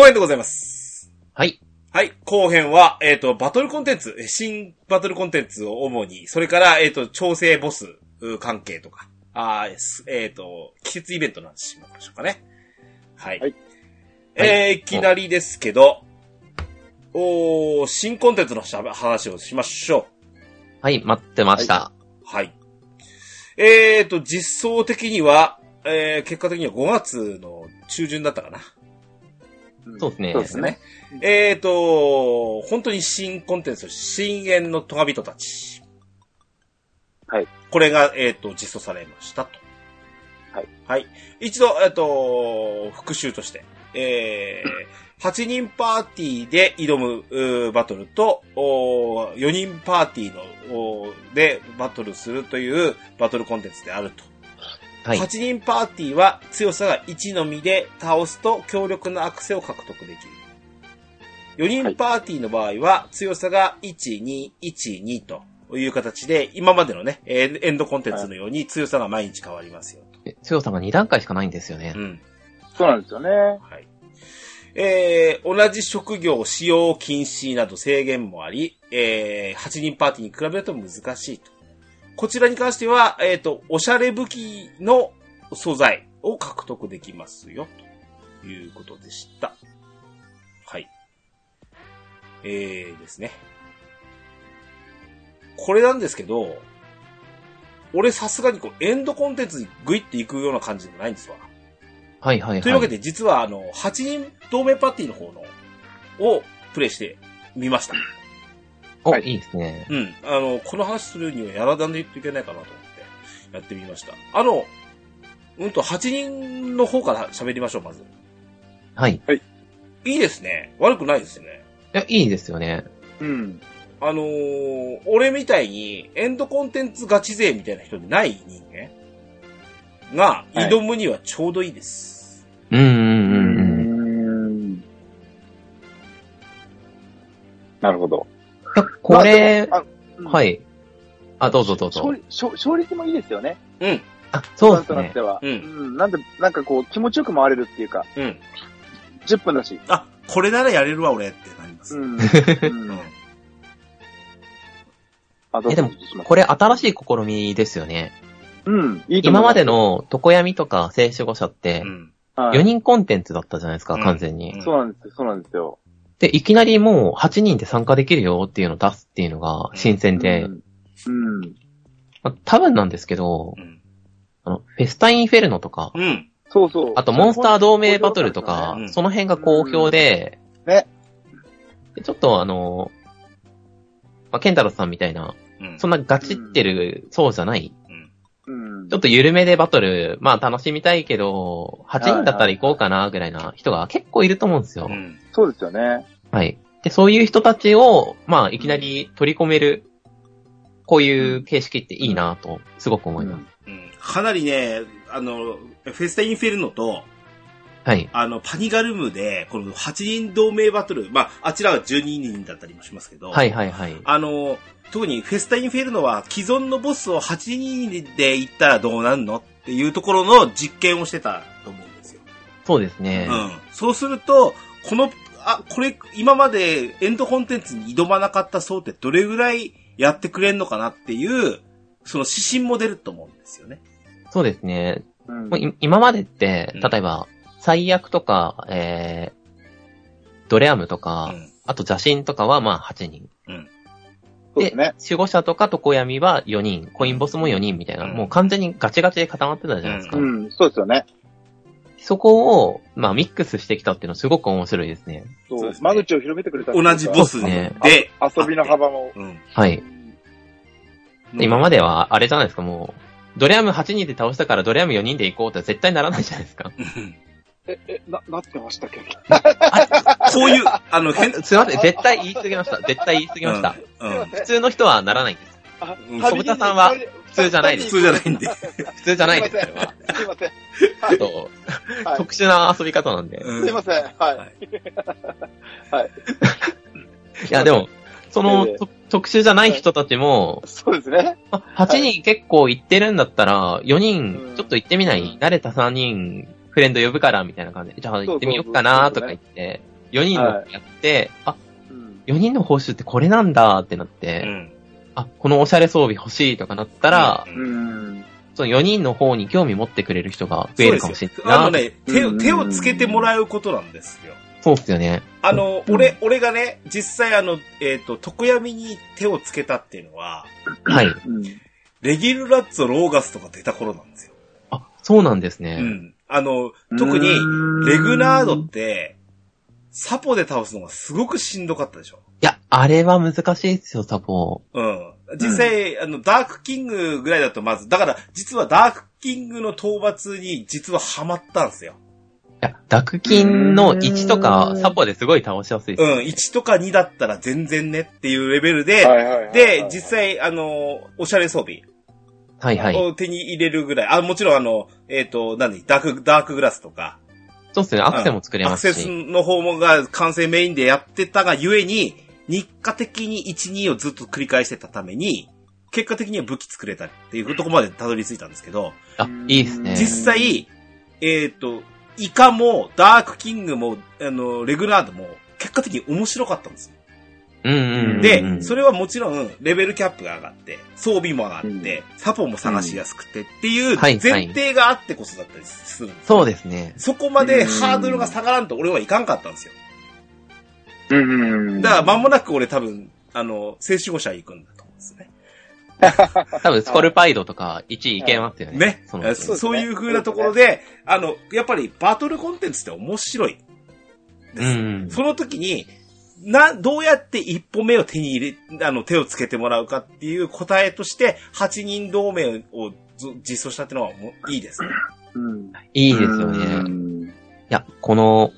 後編でございます。はい。はい。後編は、えっ、と、バトルコンテンツ、え新バトルコンテンツを主に、それから、えっ、と、調整ボスう関係とか、あえっ、と、季節イベントの話しましょうかね。はい。はいえーいきなりですけど、おー新コンテンツのしゃべ話をしましょはい、待ってました。う。はい。えっ、と、実装的には、えー結果的には5月の中旬だったかな。そうですね。そうですね。えっ、と、本当に新コンテンツ、深淵のトガビトたち。はい。これが、えっ、と、実装されましたと。はい。はい。一度、えっ、と、復習として、えー、8人パーティーで挑むバトルと、おー4人パーティーの、おーでバトルするというバトルコンテンツであると。はい。8人パーティーは強さが1のみで倒すと強力なアクセを獲得できる。4人パーティーの場合は強さが1、2、1、2という形で、今までのね、えーエンドコンテンツのように強さが毎日変わりますよと。強さが2段階しかないんですよねう。ん。そうなんですよね。はい。えー、同じ職業使用禁止など制限もあり、えー、8人パーティーに比べると難しいと。こちらに関しては、えっ、と、おしゃれ武器の素材を獲得できますよ、ということでした。はい。えーですね。これなんですけど、俺さすがにこう、エンドコンテンツにグイっていくような感じでもないんですわ。はいはいはい。というわけで、実は、あの、8人同盟パーティーの方の、をプレイしてみました。お、はいいいですね。うん。あの、この話するにはやらないといけないかなと思って、やってみました。あの、うんと、8人の方から喋りましょう、まず。はい。いいですね。悪くないですね。いや、いいですよね。うん。あのー俺みたいに、エンドコンテンツガチ勢みたいな人でない人間が挑むにはちょうどいいです。うんうんううんうん。ん。なるほど。これ、まあでもあはい。あ、どうぞどうぞ勝。利勝勝率もいいですよね。うん。あ、そうですねとなって。は。うんうん。なんで、なんかこう、気持ちよく回れるっていうか、うん。10分だし。あ、これならやれるわ、俺ってなります。うん。ううんえでもこれ新しい試みですよね。うん。いい今まで、の床闇とか聖守護者ってう、ん。はい4人コンテンツだったじゃないですか、うん完全に。うんそうなんですよ、そうなんですよ。で、いきなりもう8人で参加できるよっていうのを出すっていうのが新鮮で、うん。うん。まあ多分なんですけどう、ん。あの、フェスタインフェルノとか、うん。そうそう。あとモンスター同盟バトルとかう、んその辺が好評で、ね。でちょっとあの、まあ、ケンタロスさんみたいな、うん。そんなガチってる、そうじゃない、うんちょっと緩めでバトル、まあ楽しみたいけど、8人だったら行こうかな、ぐらいな人が結構いると思うんですよ。うん。そうですよね。はい。で、そういう人たちを、まあいきなり取り込める、こういう形式っていいなと、すごく思います。うん。かなりね、あの、フェスタインフェルノと、はい。あの、パニガルムで、この8人同盟バトル、まあ、あちらは12人だったりもしますけど、はいはいはい。あの、特にフェスタインフェルノは既存のボスを8人で行ったらどうなんのっていうところの実験をしてたと思うんですよ。そうですね。うん。そうすると、この、あ、これ、今までエンドコンテンツに挑まなかった層ってどれぐらいやってくれんのかなっていう、その指針も出ると思うんですよね。そうですね。うんもうい今までってうん、例えば、最悪とか、えー、ドレアムとうか、ん。あと邪神とかはまあ8人。うん。そうですね。守護者とか床闇は4人、コインボスも4人みたいな、うんもう完全にガチガチで固まってたじゃないですか。うん、そうですよね。そこを、まあミックスしてきたっていうのはすごく面白いですね。そうですね間口を広めてくれた同じボスそうで遊びの幅も。うん。はい。今までは、あれじゃないですか、もう、ドレアム8人で倒したからドレアム4人で行こうって絶対ならないじゃないですか。うんえ、え、な、なってましたっけ？こういう、あの、変、すいません、絶対言い過ぎました。絶対言い過ぎました。うん。うん普通の人はならないんです。あうん小豚さんは普通じゃないです普通じゃないんで。普通じゃないです、それは。すいません。あと、はい特殊な遊び方なんで。うんすいません。はい。はい。いや、でも、その、ええと特殊じゃない人たちも、そうですね。あ8人結構行ってるんだったら、4人うんちょっと行ってみない、うん慣れた3人フレンド呼ぶから、みたいな感じで、じゃあ行ってみようかなとか言って、4人のやって、あ、うん。4人の報酬ってこれなんだってなって、うん。あ、このおしゃれ装備欲しいとかなったら、ううんん。その4人の方に興味持ってくれる人が増えるかもしれないあのね、手を、うん手をつけてもらうことなんですよ。そうっすよね。あの、うん俺、俺がね、実際あの、えっ、と、常闇に手をつけたっていうのは、はい。うん。レギルラッツォ、ローガスとか出た頃なんですよ。あ、そうなんですね。うん。あの、特に、レグナードって、サポで倒すのがすごくしんどかったでしょ。いや、あれは難しいですよ、サポ。うん。実際、あの、ダークキングぐらいだとまず、だから、実はダークキングの討伐に実はハマったんですよ。いや、ダクキンの1とかサポですごい倒しやすいです。うん。1とか2だったら全然ねっていうレベルで、はいはいはいはいで、実際、あの、おしゃれ装備はいはい。を手に入れるぐらい、あ、もちろんあの、えっ、と、何、ダーク、ダークグラスとか、そうっすね、アクセも作れますアクセスし。の方もが完成メインでやってたがゆえに、日課的に1、2をずっと繰り返してたために、結果的には武器作れたっていうところまでたどり着いたんですけど、あ、いいですね。実際、えっ、と、イカも、ダークキングも、あの、レグナードも、結果的に面白かったんですよ。うんうんうんうん。で、それはもちろん、レベルキャップが上がって、装備も上がって、うんサポも探しやすくてっていうはい前提があってこそだったりするんです。そうですね。そこまでハードルが下がらんと俺はいかんかったんですよ。うんうん。だから間もなく俺多分、あの、聖守護者行くんだと思うんですね。多分、スコルパイドとか1位いけますよね。ね。そのえそそういう風なところで、あの、やっぱりバトルコンテンツって面白い。です。うんその時に、な、どうやって一歩目を手に入れ、あの、手をつけてもらうかっていう答えとして、8人同盟をず実装したっていうのはもういいですね。うん。いいですよね。いうんや、この、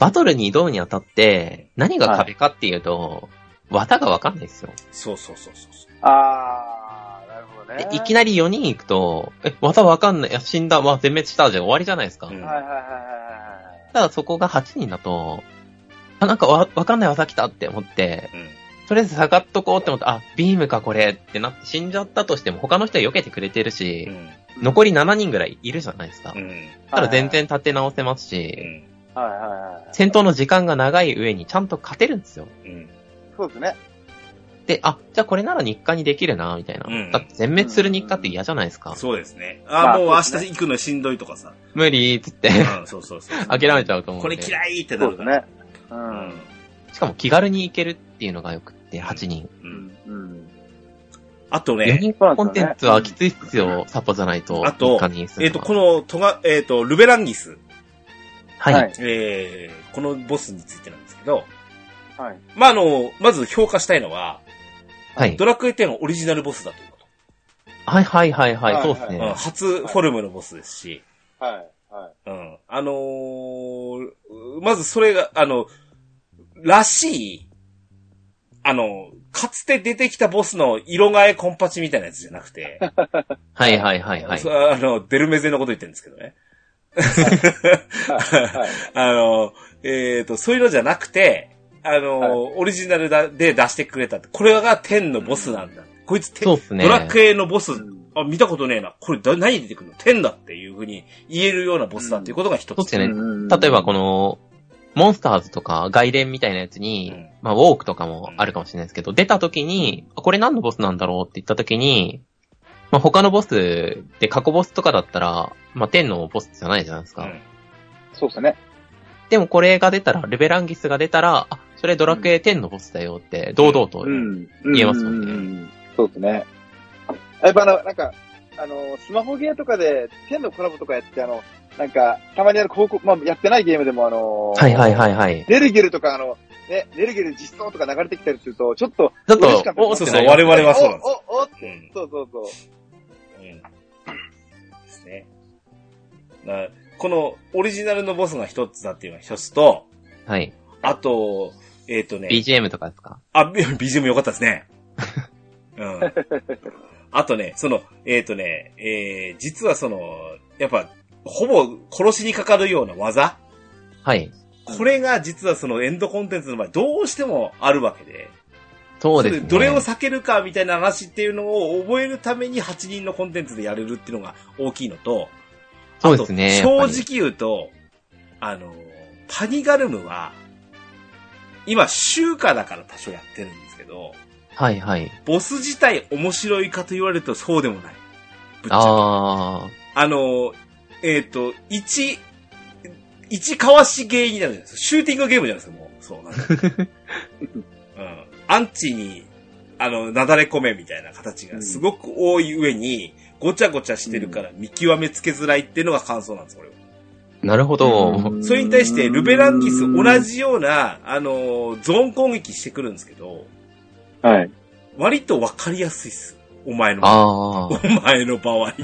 バトルに挑むにあたって、何が壁かっていうと、綿がわかんないですよ。そうそうそうそう。あー、なるほどね。でいきなり4人行くと、え、綿わかんない、死んだ、わ、全滅した、じゃ終わりじゃないですか。うんはいはいはいはいただそこが8人だと、あ、なんかわ、わかんない技来たって思って、うん。とりあえず下がっとこうって思って、あ、ビームかこれってなって死んじゃったとしても他の人は避けてくれてるし、うん。残り7人ぐらいいるじゃないですか。うん。ただ全然立て直せますうし、ん。はいはいはい。戦闘の時間が長い上にちゃんと勝てるんですよ。うん。そうですね。で、あ、じゃあこれなら日課にできるな、みたいな。うんだって全滅する日課って嫌じゃないですか。そうですね。まああ、もう明そうです日行くのしんどいとかさ。無理っつって、うん、そうそうそう。諦めちゃうと思うんで。これ嫌いってなるから。そうですね。う。うんん。しかも気軽に行けるっていうのがよくって、8人。う。うんん。うん。4あとね、人コンテンツはきついっすよ、サポじゃないと。あと日課にすえっ、と、るのはこの、トガ、えっ、と、ルベランギス、はい。はいえー、このボスについてなんですけど、はい。まあ、あの、まず評価したいのは、はい。ドラクエ10オリジナルボスだというこはいはいはいはい、はいそうですと。うん、ね。初フォルムのボスですし、はい。はい。うん。あのーまずそれが、あの、らしい、あの、かつて出てきたボスの色替えコンパチみたいなやつじゃなくて、はいはいはいはい。そうあの、デルメゼのこと言ってるんですけどね。はい。あの、えっ、と、そういうのじゃなくて、あの、はいオリジナルだで出してくれたって。これが天のボスなんだ。こいつ天、そうっすね。ドラクエのボス、うんあ、見たことねえな。これだ何出てくるの天だっていうふうに言えるようなボスだっていうことが一つ。そうっすよね。うん例えばこ、の、モンスターズとか外伝みたいなやつに、うんまあウォークとかもあるかもしれないですけど、出た時に、あこれ何のボスなんだろうって言った時に、まあ他のボスで過去ボスとかだったら、まあ天のボスじゃないじゃないですか。うんそうですね。でもこれが出たら、ルベランギスが出たら、あ、それドラクエ10のボスだよって、堂々と。ん。言えますもんねうんそうですね。やっぱあの、なんか、あの、スマホゲーとかで、天のコラボとかやって、あの、なんか、たまにある広告、まあ、やってないゲームでも、あの、はいはいはいはい。ネルゲルとか、あの、ね、ネルゲル実装とか流れてきたりすると、ちょっと、ちょっとおそうそう、我々はそうなんですよ。お、お、おって、うんそうそうそう。このオリジナルのボスが一つだっていうのが一つと、はい。あと、えっ、とね、BGM とかですか？あ、BGM 良かったですね。うん。あとね、その、えっ、とね、えー、実はその、やっぱ、ほぼ殺しにかかるような技？はい。これが実はそのエンドコンテンツの場合どうしてもあるわけで。そうですね。どれを避けるかみたいな話っていうのを覚えるために8人のコンテンツでやれるっていうのが大きいのと、そうですね。正直言うと、あの、パニガルムは、今、週華だから多少やってるんですけど、はいはい。ボス自体面白いかと言われるとそうでもない。ぶっちゃけ。ああの、えっ、と、一、一かわしゲーになるじゃないですか。シューティングゲームじゃないですか、もう。そう、なんか。うん。アンチに、あの、なだれ込めみたいな形がすごく多い上に、ごちゃごちゃしてるから見極めつけづらいっていうのが感想なんです、これは。ー、なるほど。それに対して、ルベランギス同じような、あの、ゾーン攻撃してくるんですけど、はい。割とわかりやすいっす。お前の場合。ああ。お前の場合。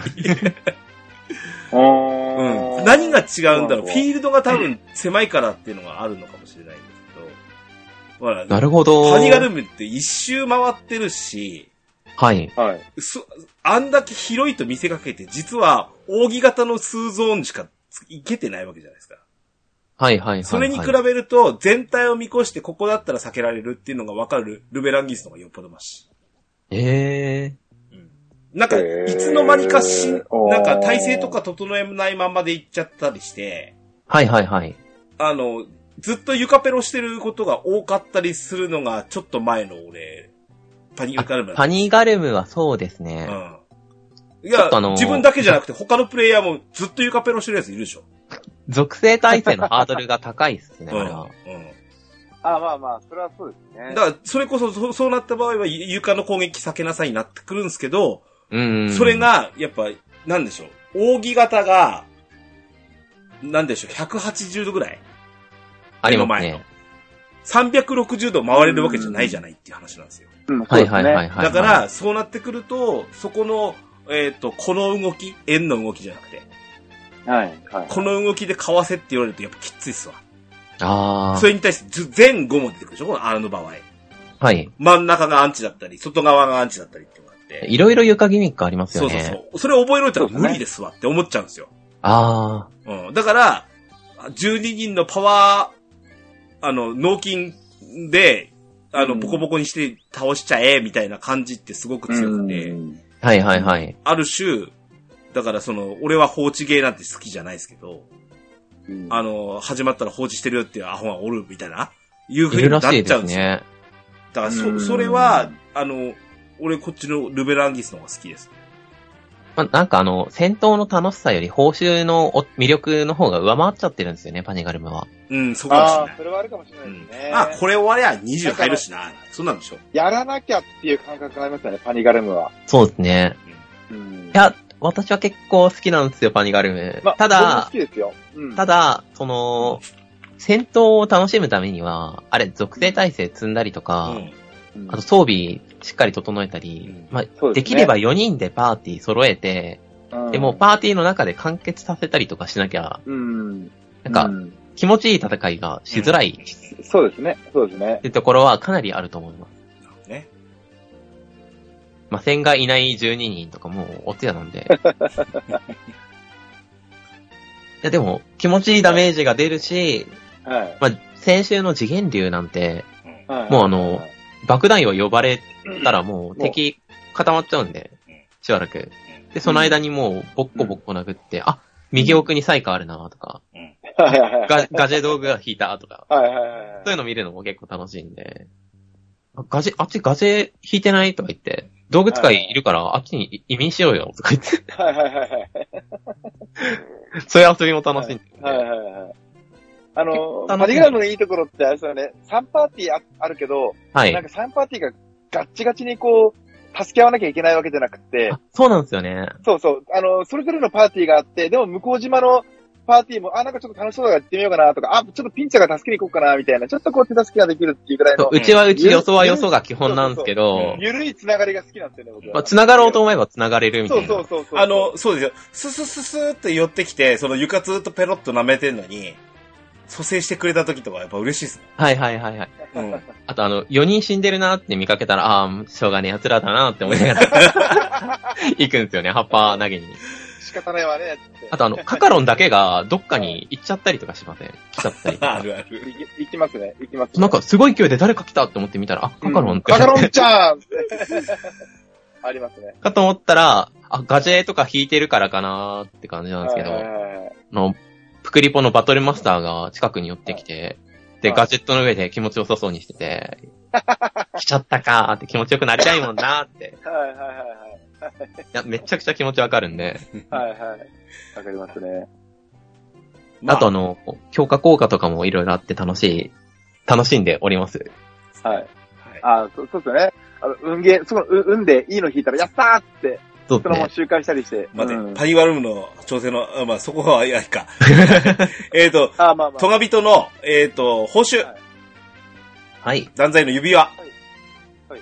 おうん。何が違うんだろう。フィールドが多分狭いからっていうのがあるのかもしれないんですけど。ほら、なるほど。パニガルムって一周回ってるし、はい。はい。そ、あんだけ広いと見せかけて、実は扇形の数ゾーンしか行けてないわけじゃないですか。はいはいはい。それに比べると、全体を見越してここだったら避けられるっていうのがわかるルベランギスの方がよっぽどマシ。ええなんか、へーいつの間にかし、なんか体勢とか整えないままで行っちゃったりして、はいはいはい。あの、ずっと床ペロしてることが多かったりするのが、ちょっと前の俺、パニガルムパニガルムはそうですね。うん。いや、あのー自分だけじゃなくて他のプレイヤーもずっと床ペロしてるやついるでしょ。属性耐性のハードルが高いっすね、うん。あれは。うん。あ、まあまあ、それはそうですね。だから、それこそ、そそうなった場合は、ゆ床の攻撃避けなさいになってくるんですけど、うん。それ、が、やっぱ、なんでしょう。扇形が、なんでしょう、180度ぐらいあります目の前のね。360度回れるわけじゃないじゃないっていう話なんですよ。うん、はいはいはいい。はい。だから、そうなってくると、そこの、えっ、と、この動き、円の動きじゃなくて、はい。はい。この動きでかわせって言われるとやっぱきついっすわ。ああそ。れに対してず前後も出てくるでしょ？このあの場合。はい。真ん中がアンチだったり、外側がアンチだったりっていうのがあって。いろいろ床ギミックありますそうよね。そうそう。それを覚えろって言ったら無理ですわって思っちゃうんですよ。あうん。だから、12人のパワー、あの、脳筋で、あの、うんボコボコにして倒しちゃえ、みたいな感じってすごく強くて。はいはいはい。ある種、だからその、俺は放置ゲーなんて好きじゃないですけど、うんあの、始まったら放置してるよっていうアホがおるみたいな、いうい風になっちゃうんですよ。ね。だからそ、うんそれは、あの、俺こっちのルベランギスの方が好きです。まあ、なんかあの、戦闘の楽しさより報酬のお魅力の方が上回っちゃってるんですよね、パニガルムは。うん、そうかもしれああ、ないそ。れはあるかもしれなうんいですね。あ、これ終わりゃ20入るしな。そうなんでしょ。やらなきゃっていう感覚がありますよね、パニガルムは。そうですね。うんいや、私は結構好きなんですよ、パニガルム。まあ、た僕もだ好、きですよ。うん。ただ、その、戦闘を楽しむためには、あれ、属性耐性積んだりとか、うん。うんあと装備しっかり整えたり、うんまあ、そうですきれば4人でパーティー揃えて、うんでもパーティーの中で完結させたりとかしなきゃ、うん。なんかう気持ちいい戦いがしづらいっそうですね。そうですね。ていうところはかなりあると思います。ね。まあ、戦がいない12人とかもうおつやなんで。いやでも、気持ちいいダメージが出るし、はい。まあ、先週の次元流なんて、うんはいもうあのはい爆弾を呼ばれたらもう敵固まっちゃうん。でうん、しばらく。で、その間にもうボッコボッコ殴って、あ、右奥にサイカあるなとか。ガガジェ道具が引いたとか、そういうの見るのも結構楽しいん。で、あガジェ、あっちガジェ引いてないとか言って、道具使いいるからあっちに移民しようよとか言って、はいはいはいはい。そういう遊びも楽しいん。で、はいはいはい。あの、楽しいパリグラムのいいところってあれですよね、3パーティーああるけど、はいなん。か3パーティーがガッチガチにこう、助け合わなきゃいけないわけじゃなくて、あそうなんですよね。そうそう、あの、それぞれのパーティーがあって、でも向こう島のパーティーも、あ、なんかちょっと楽しそうだから行ってみようかなとか、あ、ちょっとピンチャーが助けに行こうかなみたいな、ちょっとこう手助けができるっていうぐらいのそう、うちはうち、よそはよそが基本なんですけど、ゆるいつながりが好きなんですよね、僕は。まあ、繋がろうと思えば繋がれるみたそいうな。そうそうそう。あの、そうですよ。ススススーって寄ってきて、その床ずっとペロッと舐めてんのに、蘇生してくれた時とかやっぱ嬉しいですはいはいはいはい。もん。うん。あとあの、4人死んでるなって見かけたら、ああ、しょうがねえ奴らだなって思いながら 行くんですよね、葉っぱ投げに。仕方ないわね、つって。あとあの、カカロンだけがどっかに行っちゃったりとかしません？来ちゃったりとか。あるある。いき行きますね、行きますね。なんかすごい勢いで誰か来たって思ってみたら、あ、カカロンって。カカロンちゃん ありますね。かと思ったら、あ、ガジェとか引いてるからかなーって感じなんですけど、はいはいはいはいあの、プクリポのバトルマスターが近くに寄ってきて、ってガジェットの上で気持ちよさそうにしてて、来ちゃったかーって気持ちよくなりたいもんなーって。はいはいはいいや、めちゃくちゃ気持ちわかるんで。はい。はいはい。わかりますね。まあとあの、強化効果とかもいろいろあって楽しい、楽しんでおります。はい。はいあそうそうですよね。あの、運ゲー、その、う運でいいの引いたら、やったーって、そうね。そのまま周回したりして。待って、うんパニワルムの調整の、あまあ、そこは、いや、いいか。えっと、あ、まあまあ。トガビトの、えっ、と、報酬、はいはい。残罪の指輪。はいはい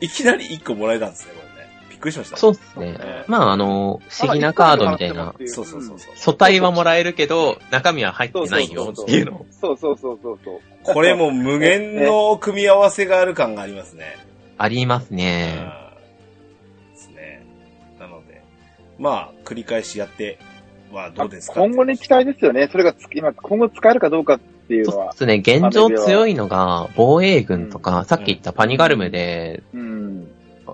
いきなり1個もらえたんですね、これね。びっくりしました。そうですね。まああの、不思議なカードみたいな。そうそうそうそう。素体はもらえるけど、中身は入ってないよっていうのを。そうそうそうそうそう。これも無限の組み合わせがある感がありますね。ありますうんね。まあ、繰り返しやってはどうですか？今後に期待ですよね。それがつ今、今後使えるかどうかっていうのは。そうですね。現状強いのが、防衛軍とか、さっき言ったパニガルムで、うん。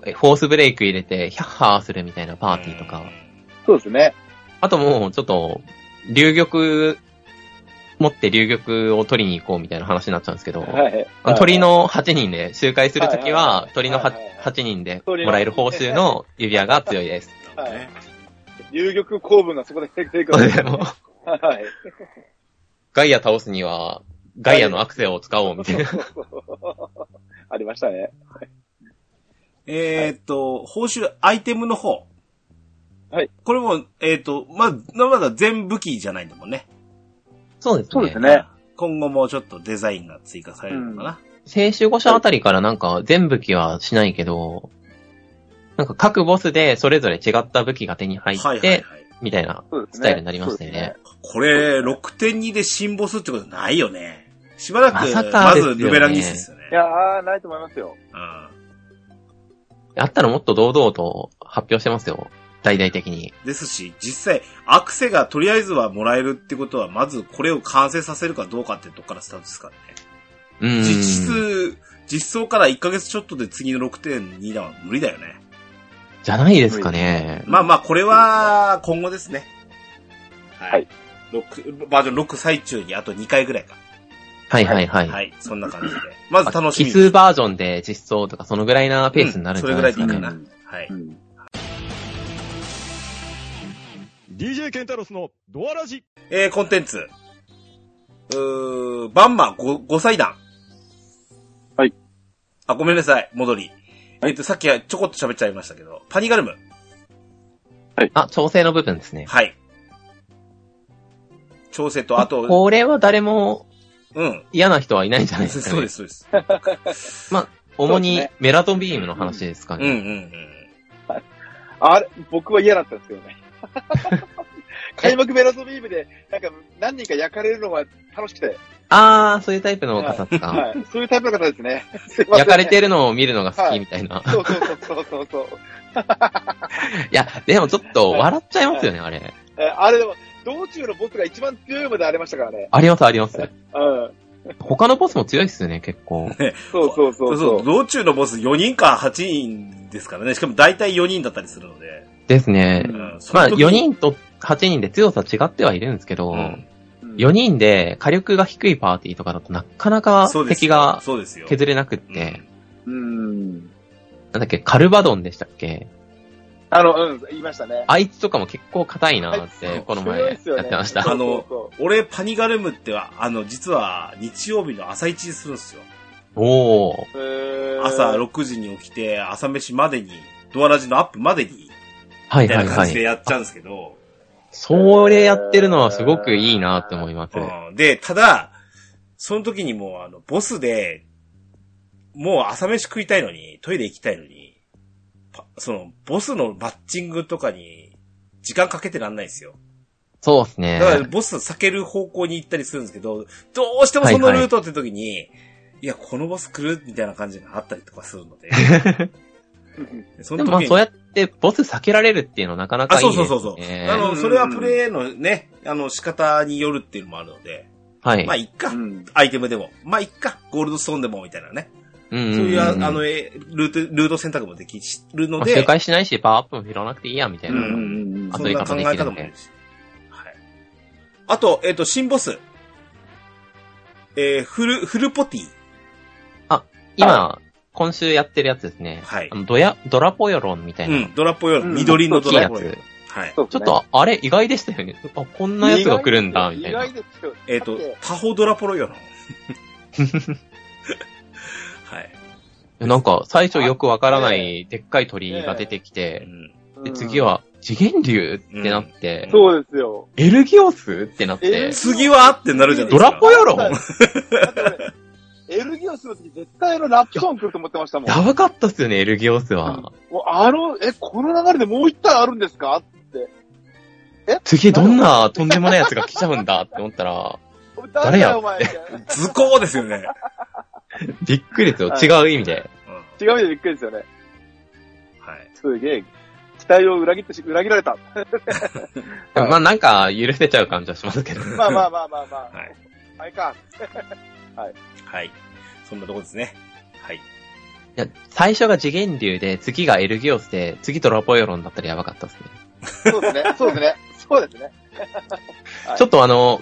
えフォースブレイク入れて、ヒャッハーするみたいなパーティーとか。そうですね。あともう、ちょっと、竜玉、持って竜玉を取りに行こうみたいな話になっちゃうんですけど、はい。あの鳥の8人で周回するときはいはいは、はい鳥のはいはいはい8人でもらえる報酬の指輪が強いです。はいね遊玉公文がそこで成功でもはい。ガイア倒すには、ガイアのアクセを使おうみたいな。ありましたね。えーっと、報酬、アイテムの方。はい。これも、えーっと、まだ、まだ全武器じゃないんだもんね。そうですね。そうですね。今後もちょっとデザインが追加されるのかな。聖守護者あたりからなんか全武器はしないけど、なんか各ボスでそれぞれ違った武器が手に入はいはいはいって、。みたいな。スタイルになりましたよね。これ、6.2で新ボスってことないよね。しばらく、まずルベランギスですよねい。やー、ないと思いますよ。うんあったらもっと堂々と発表してますよ。大々的に。ですし、実際、アクセがとりあえずはもらえるってことは、まずこれを完成させるかどうかってとこからスタートですからね。うーん。実質、実装から1ヶ月ちょっとで次の6.2弾は無理だよね。じゃないですかね。まあまあ、これは今後ですね。ははい。6バージョン6最中にあと2回ぐらいか。はいはいはい。はい。そんな感じで。まず楽しみ奇数バージョンで実装とかそのぐらいなペースになるんじゃないですかね。うんそれぐらいでいいかな。はい。うん DJ ケンタロスのドアラジ。えー、コンテンツ。うー、バンマ 5, 5歳団。はい。あ、ごめんなさい。戻り。えっ、と、さっきはちょこっと喋っちゃいましたけど、パニガルム。あ、調整の部分ですね。はい。調整と、あと、これは誰もうん。嫌な人はいないんじゃないですかね。そうです、そうです。主にそうですねメラトンビームの話ですかうん、うね。ん、うん。あれ、僕は嫌だったんですけどね。開幕メラトビームで、なんか何人か焼かれるのが楽しくて。あー、そういうタイプの方ですか。はい。そういうタイプの方ですね。すいません焼かれてるのを見るのが好きみたいな。そうそうそうそうそうそう。いや、でもちょっと笑っちゃいますよね、あれ。えあれでも、道中のボスが一番強いまでありましたからね。あります、あります。うん。他のボスも強いっすよね、結構。そうそうそうそうそ、そうう。道中のボス4人か8人ですからね。しかも大体4人だったりするので。ですねう。うん。そまあ、の時4人と8人で強さ違ってはいるんですけど、うん4人で火力が低いパーティーとかだとなかなか敵がそうですよ。削れなくって、うん。なんだっけ、カルバドンでしたっけ？あの、うん、言いましたね。あいつとかも結構硬いなって、つこの前やってました。そうあの俺、パニガルムっては、あの、実は日曜日の朝一にするんですよ。おー。そうへー朝6時に起きて、朝飯までに、ドアラジのアップまでに、みたいなはいはいはい。感じでやっちゃうんですけど、それやってるのはすごくいいなって思います。うんで、ただ、その時にもう、あの、ボスで、もう朝飯食いたいのに、トイレ行きたいのに、パその、ボスのマッチングとかに、時間かけてらんないんですよ。そうですねだ。から、ボス避ける方向に行ったりするんですけど、どうしてもそのルートって時に、いや、このボス来る？みたいな感じがあったりとかするので、そでもまあにそうやってボス避けられるっていうのはなかなあ、かいいね。そうそうそうそう。あの、それはプレイのね、あの、仕方によるっていうのもあるので、はい。まあ、いっかう。ん。アイテムでも。まあ、いっか。ゴールドストーンでも、みたいなね。うんうんうんそういう、ああの、えルート、ルート選択もできるのまあ、で、周回しないし、パワーアップも拾わなくていいや、みたいな。うんうんうんそあそういう方んな考え方もいるし。はい。あと、えっ、と、新ボス。えー、フル、フルポティ。今、今週やってるやつですね。はいあのドヤ、ドラポヨロンみたいうな。ん、ドラポヨロ、うん緑のドラポヨロ。つ。はい。ちょっと、あれ、意外でしたよね。あ、こんなやつが来るんだ、みたいな意外。ですよ。えっ、とタホドラポロヨロン。はい。なんか、最初よくわからないでっかい鳥が出てきうて、んで、次は、次元竜ってなって、そうですよ。エルギオスってなってえ、次はってなるじゃないですか。ドラポヨロン？だって俺エルギオスの時絶対あのラップソン来ると思ってましたもん。やばかったっすよね、エルギオスは。もうあの、え、この流れでもう一体あるんですかって。次どんなとんでもないやつが来ちゃうんだ って思ったら、誰や誰だよ、お前。みたいな図工ですよね。びっくりですよ。はい違う意味で。うん違う意味でびっくりですよね。はい。すげえ。期待を裏切ってし、裏切られた。まあなんか、許せちゃう感じはしますけど。まあまあまあまあまあ。はい。あれか。はい。そんなとこですね。はい。いや、最初が次元竜で、次がエルギオスで、次ドラポヨロンだったらやばかったですね。そうですね。そうですね。そうですね。はいちょっとあの、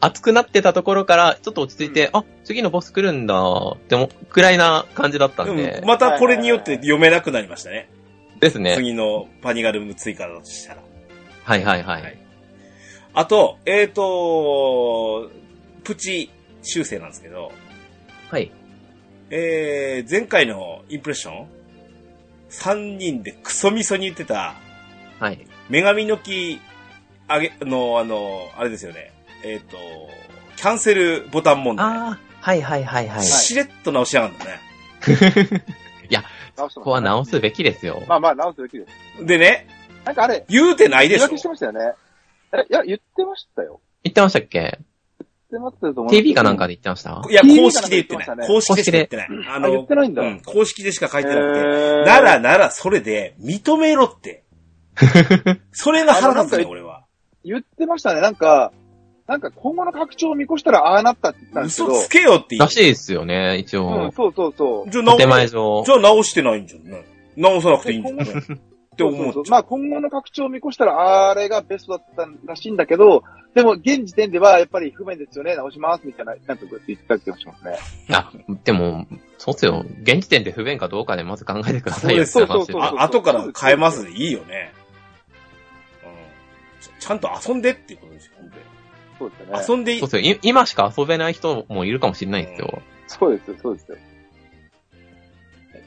熱くなってたところから、ちょっと落ち着いて、あ、次のボス来るんだ、っても、くらいな感じだったんでうん、またこれによって読めなくなりましたね。ですね。次のパニガルム追加だとしたら。はいはいははいい。あと、えっ、と、プチ修正なんですけど、はい。えー、前回のインプレッション ?3 人でクソみそに言ってた、はい。女神の木、あげ、の、あの、あれですよね。えっ、と、キャンセルボタン問題。ああ、はいはいはいはい。しれっと直しやがんだね。直してここは直すべきですよ。まあまあ、直すべきです。でね、なんかあれ、言うてないでしょ言い訳してましたよね。え、いや、言ってましたよ。言ってましたっけ？言ってますけど ?TV かなんかで言ってました？いや、公式で言ってない。公式でしか言ってない。ああ言ってないんだうん、公式でしか書いてなくて。えーならなら、それで、認めろって。それが腹立つね、俺は。言ってましたね。なんか、なんか今後の拡張を見越したらああなったって言ってたんですけど。嘘つけよって言らしいですよね、一うん応、。そうそうそう。じゃあ直上じ。ゃあ直してないんじゃんね。直さなくていいんじゃんね。って思そうまあ今後の拡張を見越したらあれがベストだったらしいんだけど、でも現時点ではやっぱり不便ですよね、直しますみたいな、なんかこうやって言ってた気がしますね。あ、でも、そうっすよ。現時点で不便かどうかでまず考えてくださいよそう話そうそう あ、後から変えますでいいよね。うん。ちちゃんと遊んでっていうことですよ、本そうですよね。当に。遊んでいそうっすよ。い今しか遊べない人もいるかもしれないですよ。そうですよ、そうですよ。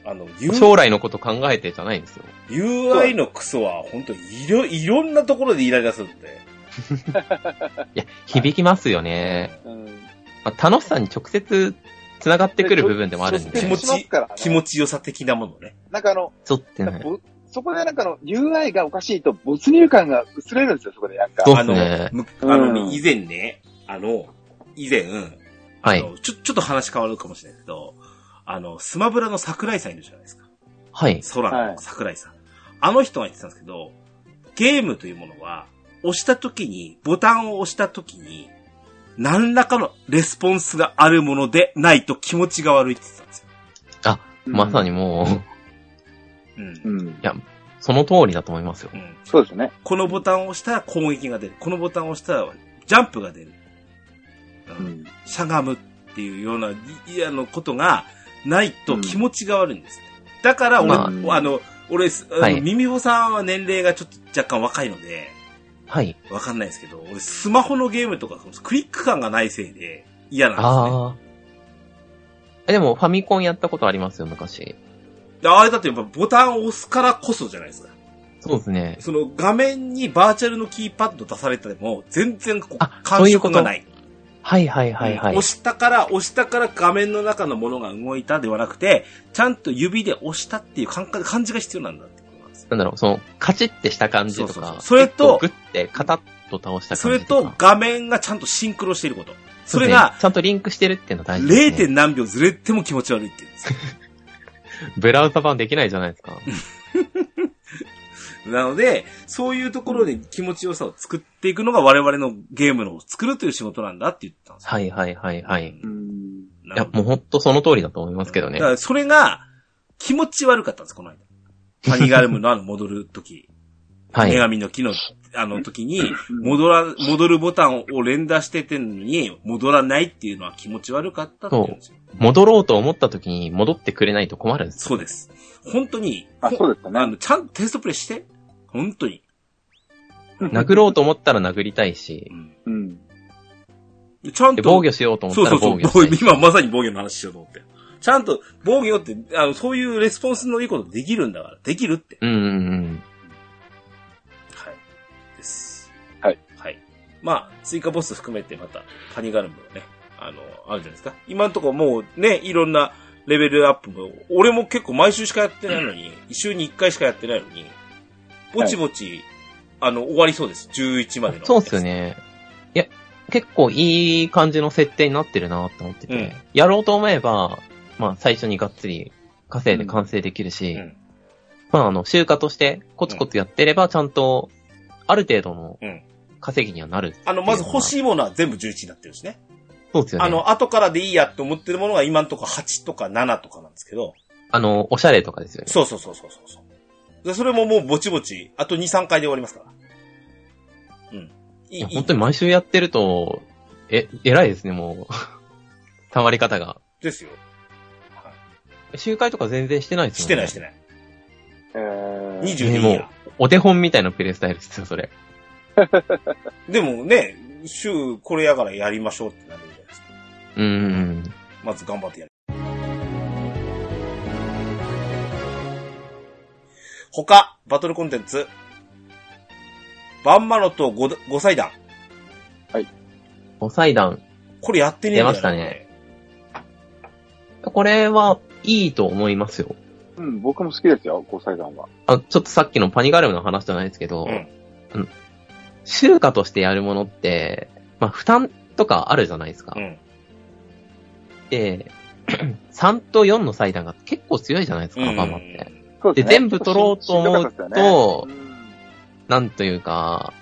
あの、U- 将来のこと考えてじゃないんですよ。UI のクソは、本当いろ、いろんなところでイライラするんで。いや、響きますよね。うん。まあ、楽しさに直接繋がってくる部分でもあるんで。気持ち気持ちよさ的なものね。なんかあの、そうってね。ぼそこでなんかあの、UI がおかしいと没入感が薄れるんですよ、そこでなんか。そうあの、あのね、うん以前ね、あの、以前、はい。ちょ、ちょっと話変わるかもしれないけど、あの、スマブラの桜井さんいるじゃないですか。はい。空はいの桜井さん。あの人が言ってたんですけど、ゲームというものは、押した時に、ボタンを押した時に、何らかのレスポンスがあるものでないと気持ちが悪いって言ってたんですよ。まさにもう、うん。うん。いや、その通りだと思いますよう。ん。そうですね。このボタンを押したら攻撃が出る。このボタンを押したらジャンプが出る。う。うんん。しゃがむっていうような、いいあの、ことがないと気持ちが悪いんです。だから、俺、まああの、俺、ミミホさんは年齢がちょっと若干若いので、はい。わかんないですけど、俺、スマホのゲームとか、クリック感がないせいで嫌なんですね。ああ。えでも、ファミコンやったことありますよ、昔。であれだってやっぱボタンを押すからこそじゃないですか。そうですね。その画面にバーチャルのキーパッド出されても、全然こうあ感そういうこと？触がない。はいはいはいはい。押したから、押したから画面の中のものが動いたではなくて、ちゃんと指で押したっていう感覚感じが必要なんだってことなんですよ。なんだろう、その、カチッてした感じとそうそうそうか、それとグッてカタッと倒したそれ感じとか。と画面がちゃんとシンクロしていること。それが、ちゃんとリンクしてるっていうの大事です、0. ね。何秒ずれても気持ち悪いっていうんですよ。ブラウザ版できないじゃないですか。なので、そういうところで気持ちよさを作っていくのが我々のゲームのを作るという仕事なんだって言ってたんですよ。はいはいはいはい。うん。いや、もうほんとその通りだと思いますけどねだか。らそれが気持ち悪かったんです、この間。パニガルムのあの戻るとき。はい女。神の木の、あの時に、戻ら、戻るボタンを連打しててんのに、戻らないっていうのは気持ち悪かったって言うんですよ。戻ろうと思った時に戻ってくれないと困るんですよ。そうです。本当に、あ、そうですよね。あの、ちゃんとテストプレイして。本当に。殴ろうと思ったら殴りたいしう、んうん。ちゃんと。で防御しようと思ったらそうそうそう。防御したいし。今まさに防御の話しようと思って。ちゃんと防御って、あの、そういうレスポンスのいいことできるんだから。できるって。うんうんうん。はい。です。はい。はい。まあ、追加ボス含めてまた、パニガルムがね、あの、あるじゃないですか。今のところもうね、いろんなレベルアップも、俺も結構毎週しかやってないのに、一週に一回しかやってないのに、ぼちぼち、あの、終わりそうです。11までの。そうっすよ。ね。いや、結構いい感じの設定になってるなって思ってて、うんやろうと思えば、まあ最初にがっつり稼いで完成できるし、うん。まああの、習慣としてコツコツやってればちゃんと、ある程度のうん。稼ぎにはなる。あの、まず欲しいものは全部11になってるしね。そうですよね。あの、後からでいいやって思ってるものが今のところ8とか7とかなんですけど、あの、おしゃれとかですよね。そうそうそうそうそう。で、それももうぼちぼち、あと2、3回で終わりますから。うん。いいや本当に毎週やってると、え、偉いですね、もう。溜まり方が。ですよ。は集会とか全然してないでい。すよね。してないしてない。えー、20でいいや。お手本みたいなプレイスタイルですよ、それ。でもね、週これやからやりましょうってなるじゃないですか。うーん。まず頑張ってや他、バトルコンテンツ。バンマノと五五歳団。お祭壇。これやってねえんだよ出ましたね。これはいいと思いますよ。うん、僕も好きですよ、交際団は。あちょっとさっきのパニガルムの話じゃないですけど、うんうん習慣としてやるものって、まあ負担とかあるじゃないですか。うん。で、3と4の祭壇が結構強いじゃないですか、うんバンマって。そうで、全部取ろうと思うと、うんなんというか、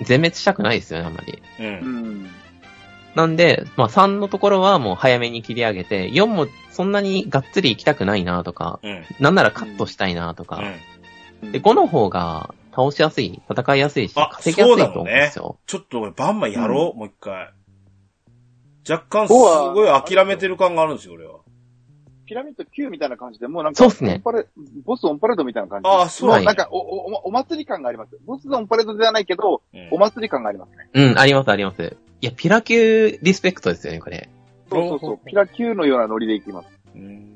全滅したくないですよね、あんまり。う。うんん。なんで、まあ3のところはもう早めに切り上げて、4もそんなにがっつり行きたくないなとか、うん。なんならカットしたいなとか、うん。で、5の方が倒しやすい、戦いやすいし、あ稼ぎやすいと思うんですよ。ちょっと俺バンやろう、もう一回。若干すごい諦めてる感があるんですよ、俺は。ピラミッド9みたいな感じで、もうなんか、そうっすねオンパレボスオンパレードみたいな感じ。ああそうもはいなんかおおお、お祭り感があります。ボスオンパレードではないけど、うんお祭り感がありますね。うん、ありますあります。いや、ピラ級リスペクトですよね、これ。そうそうそう。ピラ9のようなノリでいきます。うん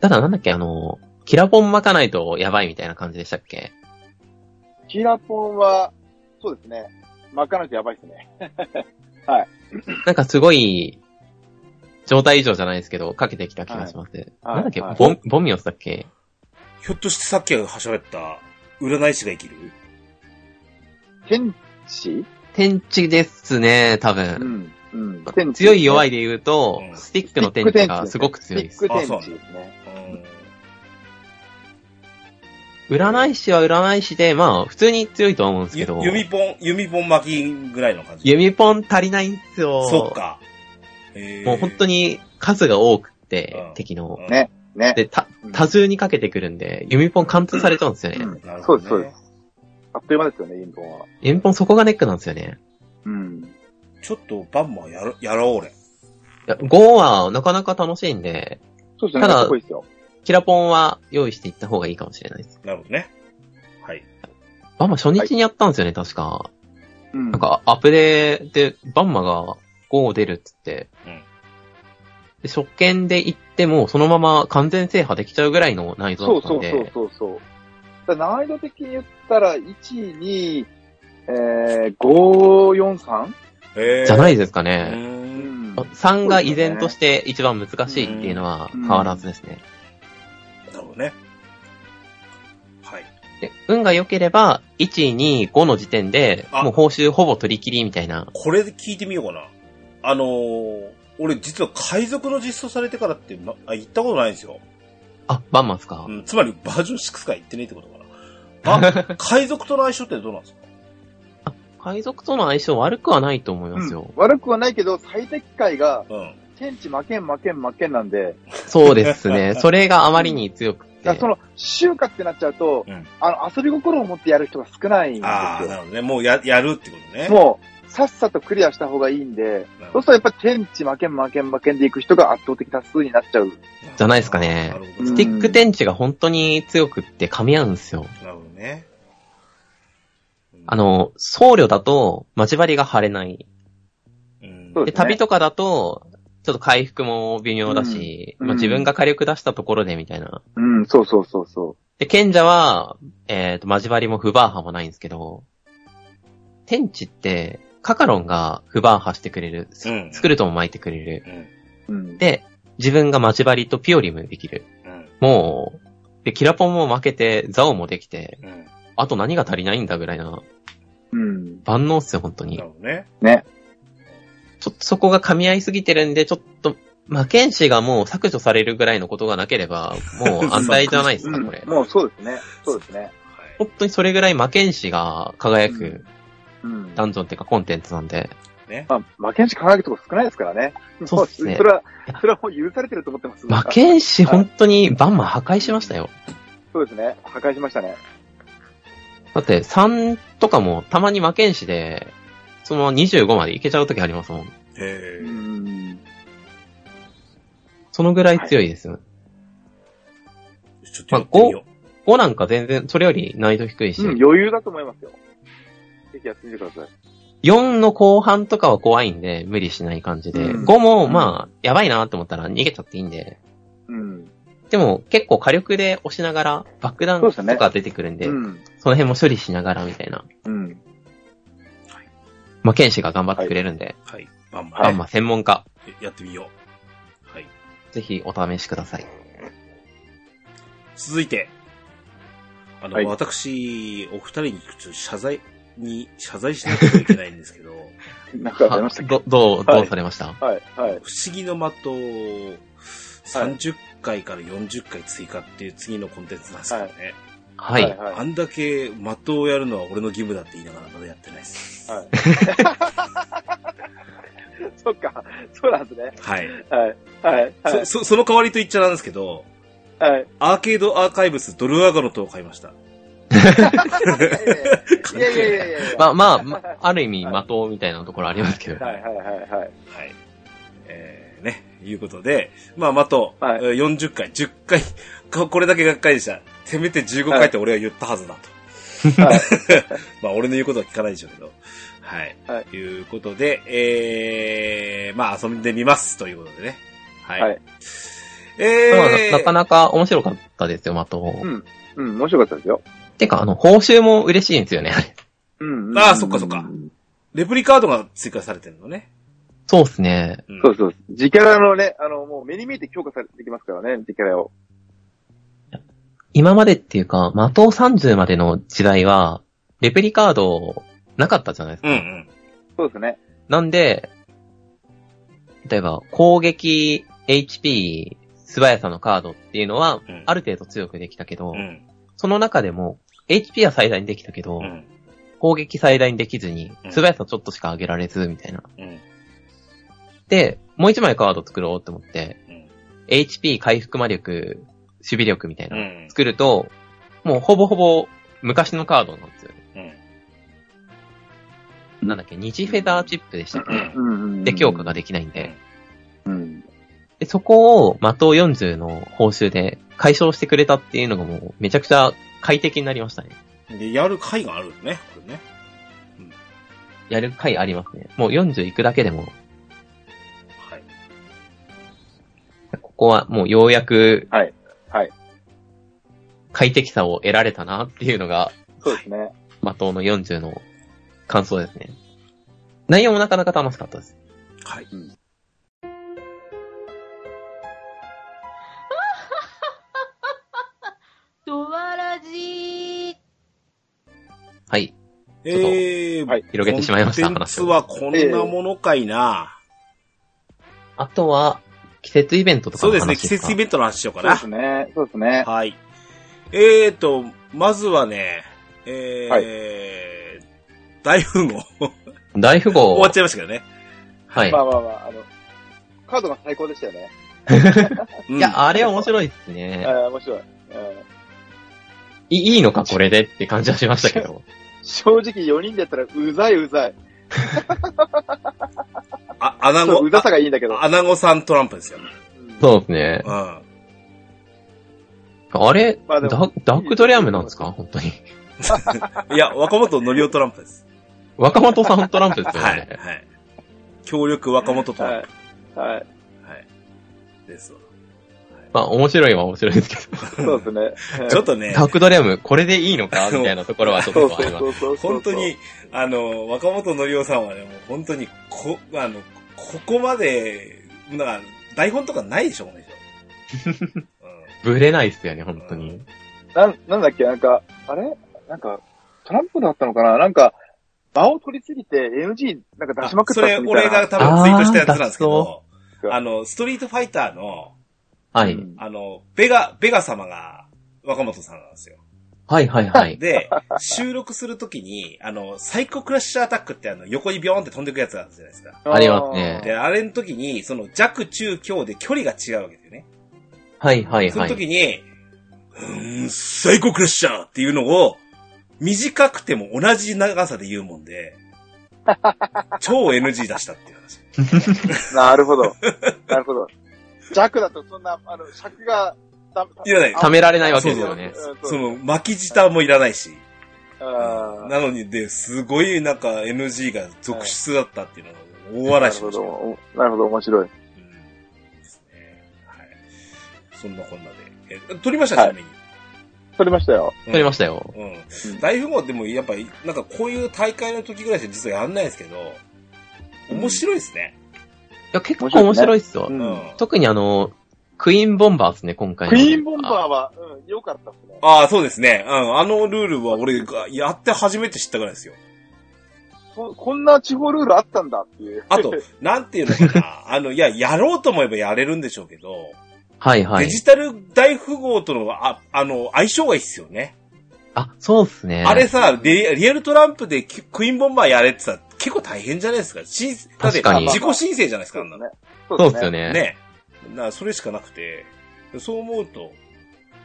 ただなんだっけ、あの、キラポン巻かないとやばいみたいな感じでしたっけ？キラポンは、そうですね。巻かないとやばいですね。なんかすごい、状態異常じゃないですけど、かけてきた気がします。はいなんだっけ、はいボン、ボミオスだっけ？ひょっとしてさっき喋った、占い師が生きる？天使？天地ですね、多う分。ん。うん。天地強い弱いで言うと、うんスティックの天地がすごく強いですスティ。ック天あそう使ですね。うん占い師は占い師で、まあ、普通に強いとは思うんですけゆど、弓ポン、弓ポン巻きぐらいの感じ。弓ポン足りないんですよ。そっ。か。もう本当に数が多くてうん、敵の。うんね。ね。で、たうん、多重にかけてくるんで、弓ポン貫通されちゃうんですよね。うんなるほど、ね。そうです、そうです。あっという間ですよね、インポンは。弓ポンそこがネックなんですよね。うん。ちょっとバンマンやろ、やろう、俺。いや5はなかなか楽しいんで、そうですね、ただい。キラポンは用意していった方がいいかもしれないです。なるほどね。はい。バンマ初日にやったんですよね、確か。うん。なんか、アップデーで、バンマが5出るっつって、うんで、初見で行っても、そのまま完全制覇できちゃうぐらいの難易度だったんで、そうそうそうそう難易度的に言ったら、1、2、えー、5、4、3? へーじゃないですかうね。ん。3が依然として一番難しいっていうのはうん変わらずですね。なるほどね。はい。で運が良ければ、1、2、5の時点で、あもう報酬ほぼ取り切りみたいな。これで聞いてみようかな。あのー、俺実は海賊の実装されてからって、ま、あ、行ったことないんですよ。あ、バンマンですか、うん、つまりバージョン6から行ってねえってことかな。あ、海賊との相性ってどうなんですか？海賊との相性悪くはないと思いますよ。悪くはないけど、最適解が、うん。天地負けん負けん負けんなんで、そうですね。それがあまりに強くだからその、集荷ってなっちゃうと、うんあの、遊び心を持ってやる人が少ないんですああ、よな。るほどね。もうや、やるってことね。もう、さっさとクリアした方がいいんで、そうするとやっぱ天地負けん負けん負けんでいく人が圧倒的多数になっちゃう。じゃないですかねスティック天地が本当に強くって噛み合うんですよ。なるほどね。あ、の、僧侶だと、待ち針が張れない。うんで、旅とかだと、ちょっと回復も微妙だし、うんまあ、自分が火力出したところでみたいな。うん、そうそうそうそで、賢者は、えっ、と、待ち針も不バーハもないんですけど、天地って、カカロンが不バーハしてくれる。スうんスクルトンも巻いてくれる。うん。で、自分が待ち針とピオリムできる。うん。もう、で、キラポンも負けて、ザオもできて、うん。あと何が足りないんだぐらいな、うん。万能っすよ、本当になる。ほどね。ね。ちょっとそこが噛み合いすぎてるんで、ちょっと、まあ、剣士がもう削除されるぐらいのことがなければ、もう安泰じゃないですか、うんこれ。もうそうですね。そうですね。はい。本当にそれぐらい魔剣士が輝くうん。ダンジョンっていうかコンテンツなんで、ね。まあ、負けんし輝くとこ少ないですからね。そうっすねもそれは、それはもう許されてると思ってます。魔剣士本当にバンマン破壊しましたよ。そうですね。破壊しましたね。だって3とかもたまに魔剣士で、そのまま25までいけちゃう時ありますもん。へえ。うん。そのぐらい強いですよ。ちょっとやってみよ5なんか全然、それより難易度低いし、うん、余裕だと思いますよ。ぜひやってみてください。4の後半とかは怖いんで、無理しない感じで、うん5もまあ、やばいなと思ったら逃げちゃっていいんで、うん。でも結構火力で押しながら、爆弾とか出てくるんで、そうん。の辺も処理しながらみたいな。うん。まあ、剣士が頑張ってくれるんで、う。はい。まあまあ、まあまあ専門家、やってみよう。はい。ぜひお試しください。続いて、あの、はい私、お二人にちょっと謝罪に、謝罪しなきゃいけないんですけど、なんかありましたど、どう、はいどうされました、はい、はい。不思議の的を30回から40回追加っていう次のコンテンツなんですけどね。はい。はい、あんだけ的をやるのは俺の義務だって言いながらまだやってないです。はい。そっか、そうなんですね。はい。はい、はい、はい。そ、そ、その代わりと言っちゃなんですけど、はい。アーケードアーカイブスドルアガロトを買いました。いやいやいやいや。まあまあ、まある意味的みたいなところありますけど。はいはいはいはい。はい。えー、ね、いうことで、まあ、的、はいえー40回、10回、ここれだけがっかりでした。せめて15回って俺は言ったはずだと。はい。まあ、俺の言うことは聞かないでしょうけど。はい。はいということで、えー、まあ、遊んでみます。ということでね。はい。はいえまあー、ななかなか面白かったですよ、的。うん。うん、面白かったですよ。てか、あの、報酬も嬉しいんですよね、あれ。うん。あーそっかそっかレプリカードが追加されてるのね。そうですね。うんそうそう。自キャラのね、あの、もう目に見えて強化されてきますからね、自キャラを。今までっていうか、的30までの時代は、レプリカードなかったじゃないですか。うんうん。そうですね。なんで、例えば、攻撃、HP、素早さのカードっていうのはうん、ある程度強くできたけど、うん。その中でも、HP は最大にできたけど、うん。攻撃最大にできずにう、ん素早さちょっとしか上げられず、みたいな。うん。で、もう一枚カード作ろうって思って、うん。HP 回復魔力、守備力みたいな、うん。作ると、もうほぼほぼ昔のカードなんですよ。うん。なんだっけ、二次フェザーチップでしたっけ？で、強化ができないんで。うん。で、そこを、的40の報酬で解消してくれたっていうのがもう、めちゃくちゃ快適になりましたね。で、やる回があるね、これね。やる回ありますね。もう40行くだけでも、はい。ここはもうようやくはい。はい。快適さを得られたなっていうのが、そうですね。的の40の感想ですね。内容もなかなか楽しかったです。はい。ドえー、はい広げてしまいましたコンテンツはこんなものかいな。あとは、季節イベントとかの話そうですね、季節インベントの話しようかなそうで。すね。そうですね。はい。えーと、まずはね、えー、大富豪。ト。大富豪。終わっちゃいましたけどね。はい。まあまあまあ、あの、カードが最高でしたよね。うんいや、あれ面白いですね。ああ、面白い。いいいのかこれでって感じはしましたけど。正直4人でやったらうざいうざい。あ、アナゴそう、う、ざさがいいんだけど。アナゴさんトランプですよ。うんそうですね。うん。あれ、まあダダークドレアムなんですか？本当に。いや、若本のりおトランプです。若本さんトランプですよはい。ね。はい。協力若本トランはい。はい。プ。はい。ですわ。まあ、面白いは面白いですけそうですね。ちょっとねど。、ダークドレアム、これでいいのか？みたいなところはちょっとあります。そうそう。本当に、あの、若本のりおさんはね、もう本当に、こ、あの、ここまで、なんか、台本とかないでしょ、この人。うんぶれないっすよね、本当に。なん、なんだっけ、なんか、あれ？なんか、トランプだったのかな？なんか、場を取りすぎて NG なんか出しまくったそれ、みたいな。俺が多分ツイートしたやつなんですけど、あーあの、ストリートファイターの、はい。うんあの、ベガ、ベガ様が若本さんなんですよ。はいはいはい。で、収録するときに、あの、サイコクラッシュアタックってあの、横にビョーンって飛んでくやつがあるじゃないですか。ありますねで、あれの時に、その弱中強で距離が違うわけだよね。はいはいそのはい。時に、うーん、サイコクラッシャーっていうのを、短くても同じ長さで言うもんで、超 NG 出したっていう話。なるほど。なるほど。弱だとそんな、あの、尺が、だいらない貯められないわけですよね。その、巻き舌もいらないし。なのに、で、すごいなんか NG が続出だったっていうのを大笑いしました。なるほど。なるほど、面白い。うんですね。はい。そんなこんなで。え、撮りましたはいちなみに。撮りましたよ。撮りましたよ。うん。大富豪でもやっぱり、なんかこういう大会の時ぐらいしか実はやんないですけど、面白いですね。いや、結構面白いっすよう。うん。ん。特にあの、クイーンボンバーですね、今回の。クイーンボンバーは、うん、良かったですね。ああ、そうですね。うん。あのルールは俺がやって初めて知ったぐらいですよ。ここんな地方ルールあったんだっていう。あと、なんていうのかな。あの、いや、やろうと思えばやれるんでしょうけど、はいはい。デジタル大富豪との、あ、あの、相性がいいっすよね。あ、そうっすね。あれさ、リリアルトランプでキクイーンボンバーやれってさ、結構大変じゃないですか。申だって確かに自己申請じゃないですか、あんなの。ね。そうっすよ。ね。ね。だからそれしかなくて、そう思うと、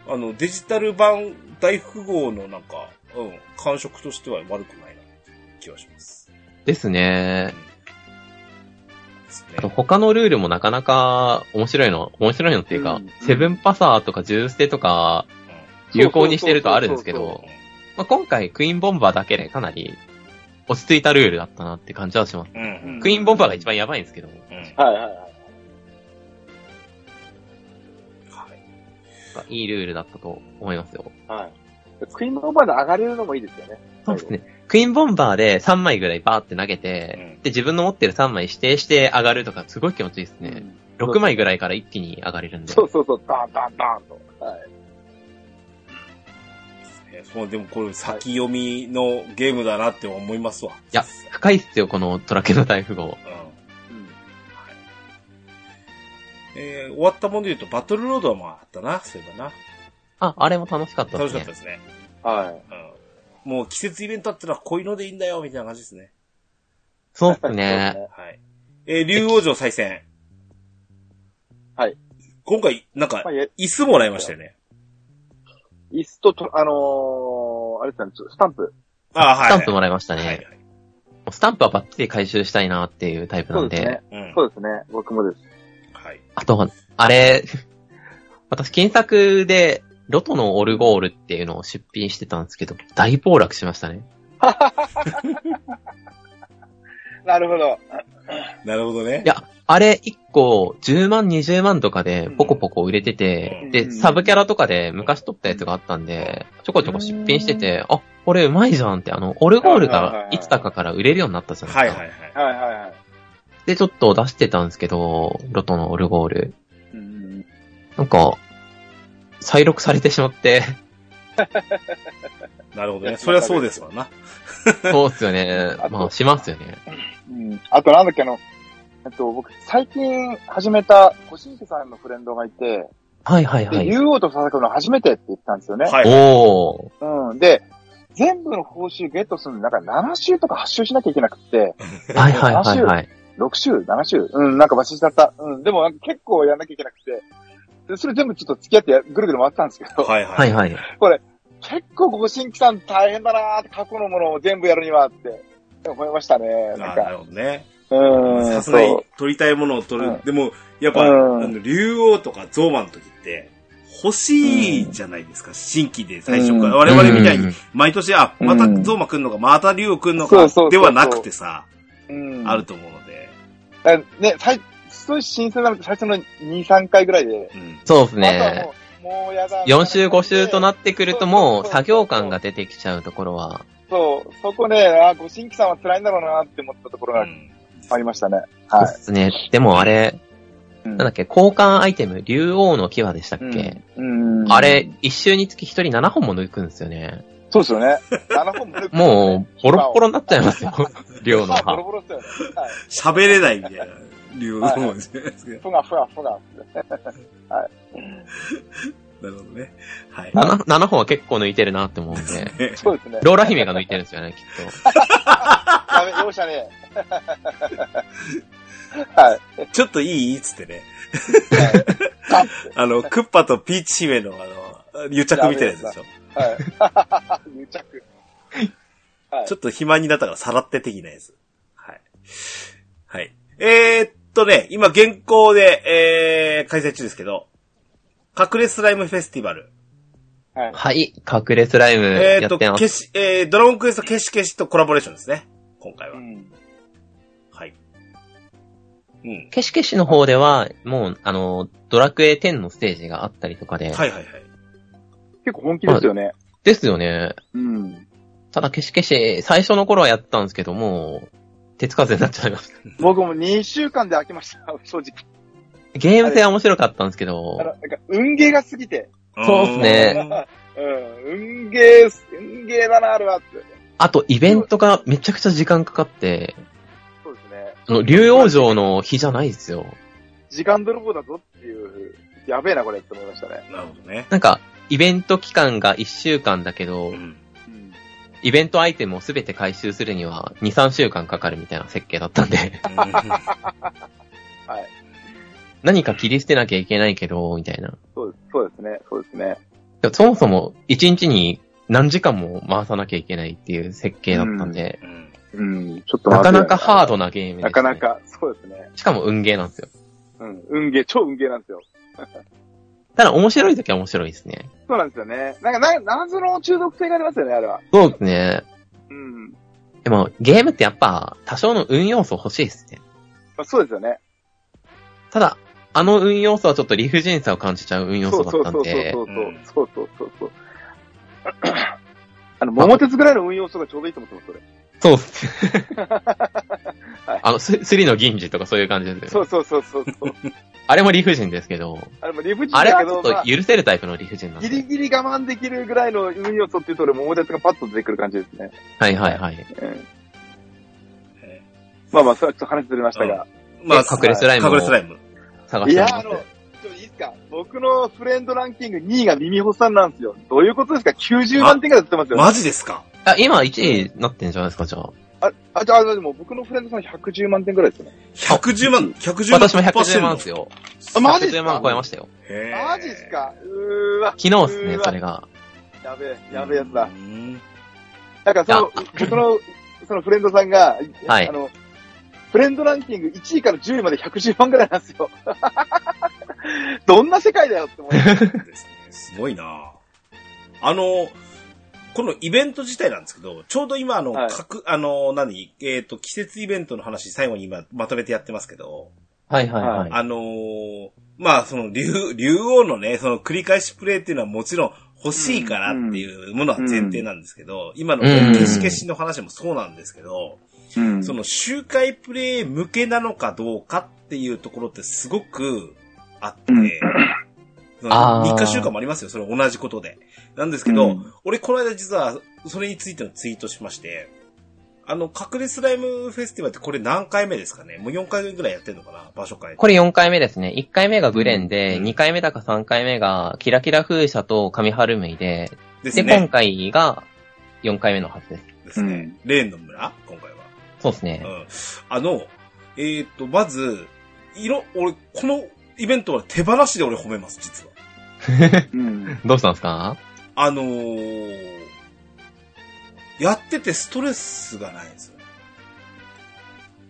あの、デジタル版大富豪のなんか、うん、感触としては悪くないな、気がします。ですね。ですあとね。他のルールもなかなか面白いの、面白いのっていうか、うんセブンパサーとかジューステとか有効にしてるとあるんですけそうそうど、まあ、今回クイーンボンバーだけでかなり落ち着いたルールだったなって感じはします。うん。うん。クイーンボンバーが一番やばいんですけど、うん。はいはいはい。はい。いいルールだったと思いますよ。はい。クイーンボンバーで上がれるのもいいですよね。そうですね。クイーンボンバーで3枚ぐらいバーって投げて、うんで、自分の持ってる3枚指定して上がるとか、すごい気持ちいいですね。うん6枚ぐらいから一気に上がれるんで。そうそうそう、ダンダンダンと。はい。えそう、でもこれ先読みのゲームだなって思いますわ。いいや、深いっすよ、このトラケの大富豪。うん。うんえー終わったもので言うと、バトルロードはまああったな、そういえばな。あ、あれも楽しかったで楽すね。しかったですね。はい。うん。もう季節イベントあったらこういうのでいいんだよ、みたいな感じですね。そうっすね。はい。えー竜王城再戦。はい。今回、なんか椅子もらいましたよね。椅子とと、あのー、あれですね、スタンプ。ああ、はい。スタンプもらいましたはいはいね。。スタンプはバッチリ回収したいなっていうタイプなんで。そうですね。うん。そうですね。僕もです。はい。あと、あれ、私検索で、ロトのオルゴールっていうのを出品してたんですけど、大暴落しましたね。なるほど。なるほどねい。や、あれ1個10万、20万とかでポコポコ売れてて、うんで、サブキャラとかで昔撮ったやつがあったんで、ちょこちょこ出品してて、あ、これうまいじゃんって、あの、オルゴールがいつだかから売れるようになったじゃないですか。はいはいはい。はいはいはい。で、ちょっと出してたんですけど、ロトのオルゴール。うんなんか、再録されてしまって、なるほどね。そりゃそうですわな。そうっすよね まあ、しますよね。うん。あとなんだっけあの、えっと、僕、最近始めた、コシンケさんのフレンドがいて、で、はいはいはい。竜王と戦うの初めてって言ったんですよね。はい。おー。うん。で、全部の報酬ゲットするのに、なんか7週とか8週しなきゃいけなくて、はいはいはいはい。6週 ?7 週うん、なんかバシだった。うん。でもなんか結構やんなきゃいけなくて、でそれ全部ちょっと付き合ってぐるぐる回ってたんですけど、はいは。はいいはい。結構ご新規さん大変だなーって過去のものを全部やるにはって思いましたね。あなんか、ーなるほどね。うーん。さすがにそう取りたいものを取る。うんでも、やっぱ、うんあの、竜王とかゾーマの時って、欲しいじゃないですか、新規で最初から。うん我々みたいにうん、毎年、あ、またゾーマ来んのか、また竜王来んのかではなくてさ、うん。あると思うので。あね、最、すごい新鮮なのって最初の2、3回ぐらいで、うん。そうですね。もう、やだ。4週5週となってくるともう作業感が出てきちゃうところは、そう、そこね、あ、ご新規さんは辛いんだろうなって思ったところがうんありましたね。そうはですね。でもあれ、い。なんだっけ、交換アイテム、竜王の牙でしたっけ、うん。あれ、一周につき一人7本も抜くんですよね。そうですよね。7本も抜くもう、ボロッボロになっちゃいますよ。竜の歯 ボロ歯。ボロですよね。はい。喋れないみたいな、竜王の方ですね。ふがふがふが。なるほどね。はい。7, 7本は結構抜いてるなって思うんで。そうですね。ローラ姫が抜いてるんですよね、きっやべ、容赦ねえ。はい。ちょっといい？つってね。はいああの、クッパとピーチ姫のあの、癒着みたいなやつでしょ。はい。癒着。はいちょっと暇になったからさらって的なやつ。はい。はい。えー、っとね、今現行で、えー、開催中ですけど、隠れスライムフェスティバル。はいと。。はい、隠れスライムえー、っと、やってます。消し、えー、ドラゴンクエスト消し消しとコラボレーションですね。今回は。うんはい。うん。消し消しの方では、もう、あの、ドラクエ10のステージがあったりとかで、はいはいはい。結構本気ですよね。ですよね。うん。ただ消し消し、最初の頃はやってたんですけども、手つかずになっちゃいました。僕も2週間で飽きました、正直。ゲーム性は面白かったんですけどあ、の、なんか、運ゲーが過ぎて。そうっすねうん。運ゲー、運ゲーだな、あれはって。あとイベントがめちゃくちゃ時間かかって、そうですね。あの、竜王城の日じゃないですよ。時間泥棒だぞっていう、やべえな、これって思いましたね。なるほどね。なんか、イベント期間が1週間だけど、うん。うん。イベントアイテムをすべて回収するには2、3週間かかるみたいな設計だったんで、はい。何か切り捨てなきゃいけないけど、みたいな。そうです、そうですね、そうですね。でもそもそも1日に何時間も回さなきゃいけないっていう設計だったんで、うん。うん、ちょっとなかなかハードドなゲームです、なかな。か、そうですね。しかも運ゲーなんですよ。うん、運ゲー、超運ゲーなんですよ。ただ面白い時は面白いですね。そうなんですよね。なんか、な、謎の中毒性がありますよね、あれは。そうですね。うん。でも、ゲームってやっぱ、多少の運要素欲しいですね。まあ、そうですよね。ただ、あの運要素はちょっと理不尽さを感じちゃう運要素だったんで、そうそうそうそう。そうそうそうそう。あの、桃鉄ぐらいの運用素がちょうどいいと思ってます、それ。そうっす。はいあの、ススリの銀次とかそういう感じですよね。そうそうそうそうそう。あれも理不尽ですけど、あれも理不尽あれだけど、はちょっとまあ許せるタイプの理不尽なんで。ギリギリ我慢できるぐらいの運用素っていうと、俺、桃鉄がパッと出てくる感じですね。はいはいはい。うんまあまあ、それはちょっと話ずれましたが。まあ、隠れスライムを隠れスライム。探してみいや、あの。ちょっといいですか？僕のフレンドランキング2位が耳ほさんなんですよ。どういうことですか ?90 万点ぐらい出てますよ。マジですか？あ、今1位になってんじゃないですか、じゃあ。あ、あ、じゃあ、でも僕のフレンドさん110万点ぐらいですよね。?110 万、110万。私も110万です。よ。あ、マジっす110万か超えましたよ。マジっすか？うーわ。昨日っすね、それが。やべえ、やべえやつだう。んなんかその、僕の、そのフレンドさんが、はいあの、フレンドランキング1位から10位まで110万ぐらいなんですよ。どんな世界だよって思いますね。すごいなあの、このイベント自体なんですけど、ちょうど今あの、はい各、あの、何、えっ、と、季節イベントの話最後に今まとめてやってますけど、はいはいはい。あのーまあ、その、竜、竜王のね、その繰り返しプレイっていうのはもちろん欲しいからっていうものは前提なんですけど、今のうん消し消しの話もそうなんですけど、うんその周回プレイ向けなのかどうかっていうところってすごくあって、うんそのあー日課週間もありますよ、それ同じことで。なんですけど、うん俺この間実はそれについてのツイートしまして、あの、隠れスライムフェスティバルってこれ何回目ですかね？もう4回ぐらいやってるのかな？場所変えて。これ4回目ですね。1回目がグレンで、うん2回目だか3回目がキラキラ風車と神春メイで、ですで、今ね。回が4回目のはずです。ですね。レーンの村？今回は。そうですねう。ん。あの、えっ、と、まず、色、俺、このイベントは手放しで俺褒めます、実は。うん。どうしたんですか？あのー、やっててストレスがないんですよ。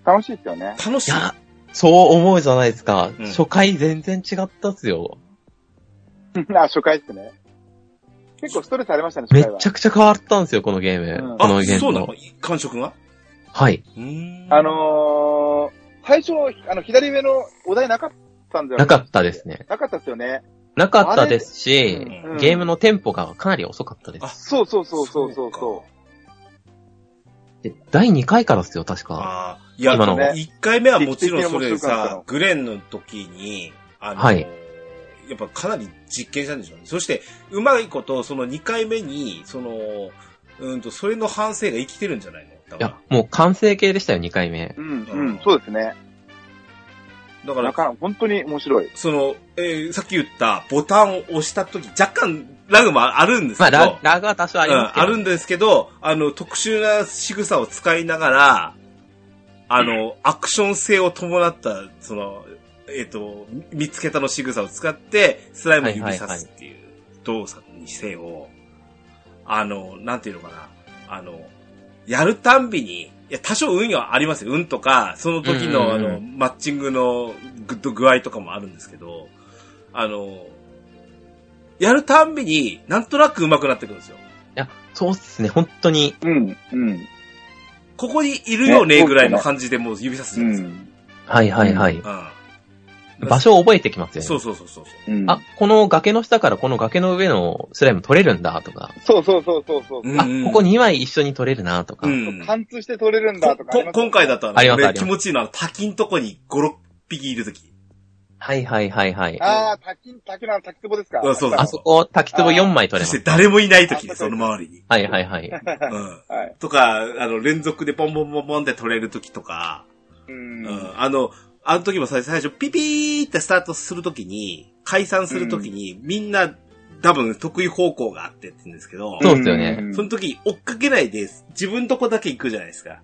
楽しいですよね。楽しい。いや、そう思うじゃないですか。うん初回全然違ったっすよ。あ、初回ですね。結構ストレスありましたね、初回はめっち。ゃくちゃ変わったんですよ、このゲーム。うんこのイあ、ベントそうなの？感触が？はい。あのー、最初、あの、左上のお題なかったんだよなかったですね。なかったですよね。なかったですし、うんゲームのテンポがかなり遅かったです。あそうそうそうそうそうそで第2回からですよ、確か。ああ、いや、今の1回目はもちろんそれさグレンの時に、あの、はいやっぱかなり実験したんでしょうね。そして、うまいこと、その2回目に、その、うんと、それの反省が生きてるんじゃないのいや、もう完成形でしたよ、2回目う。。うん、ううんん、そうですね。ら。だから、なか本当に面白い。その、えーさっき言ったボタンを押した時、若干ラグもあるんですまあ、けど、ララグは多少ありますけど。うん、あるんですけど、あの、特殊な仕草を使いながら、あの、アクション性を伴った、その、えっ、と、見つけたの仕草を使って、スライムを指さすっていう動作にせよ、あの、なんていうのかな、あの、やるたんびに、いや、多少運はありますよ。運とか、その時の、あの、マッチングのグッド具合とかもあるんですけど、あの、やるたんびに、なんとなく上手くなってくるんですよ。いや、そうっすね、本当に。うん、うん、ここにいるよねねぐらいの感じでもう指さすじゃうないですか。ん。はいはいはい。うん。場所を覚えてきますよね。そうそうそうそう。うん、あ、この崖の下からこの崖の上のスライム取れるんだとか、そうそうそうそうそう。うんあ、ここ2枚一緒に取れるなとか。うん。貫通して取れるんだとかね。今回だとあの俺ありますあります気持ちいいのは滝んとこに5、6匹いるとき。はいはいはいはい。ああ、滝、滝の滝壺ですか？うんそうそうあそこ、滝壺4枚取れます。そして誰もいないときあに、その周りに。はいはいはい。うん。はい。とか、あの、連続でポンポンポンポンって取れるときとか、ううんん。あの、あの時も最最初、ピピーってスタートするときに、解散するときに、みんな、多分得意方向があってって言うんですけど、そうっすよねんその時追っかけないで、自分とこだけ行くじゃないですか。はい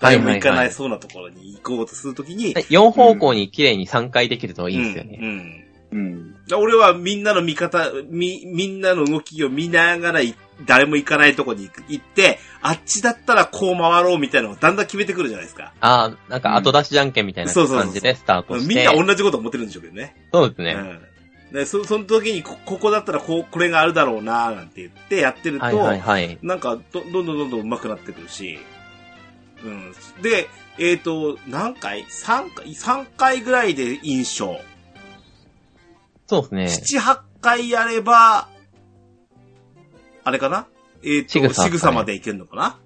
誰も行かないそうなところに行こうとするときに、4方向に綺麗に3回できるといいですよね。うんうんうん。俺はみんなの見方、み、みんなの動きを見ながらい誰も行かないとこに行く行って、あっちだったらこう回ろうみたいなのをだんだん決めてくるじゃないですか。ああ、なんか後出しじゃんけんみたいな感じでスタートして。みんな同じこと思ってるんでしょうけどね。そうですね。うん。で、そ、その時にこ、ここだったらこう、これがあるだろうななんて言ってやってると、はいはいはい。なんかど、どんどんどんどん上手くなってくるし、うん。で、えっ、と、何回 ?3 回、3回ぐらいで印象。そうですね。7、8回やれば、あれかな？えっ、と、仕草までいけるのかな？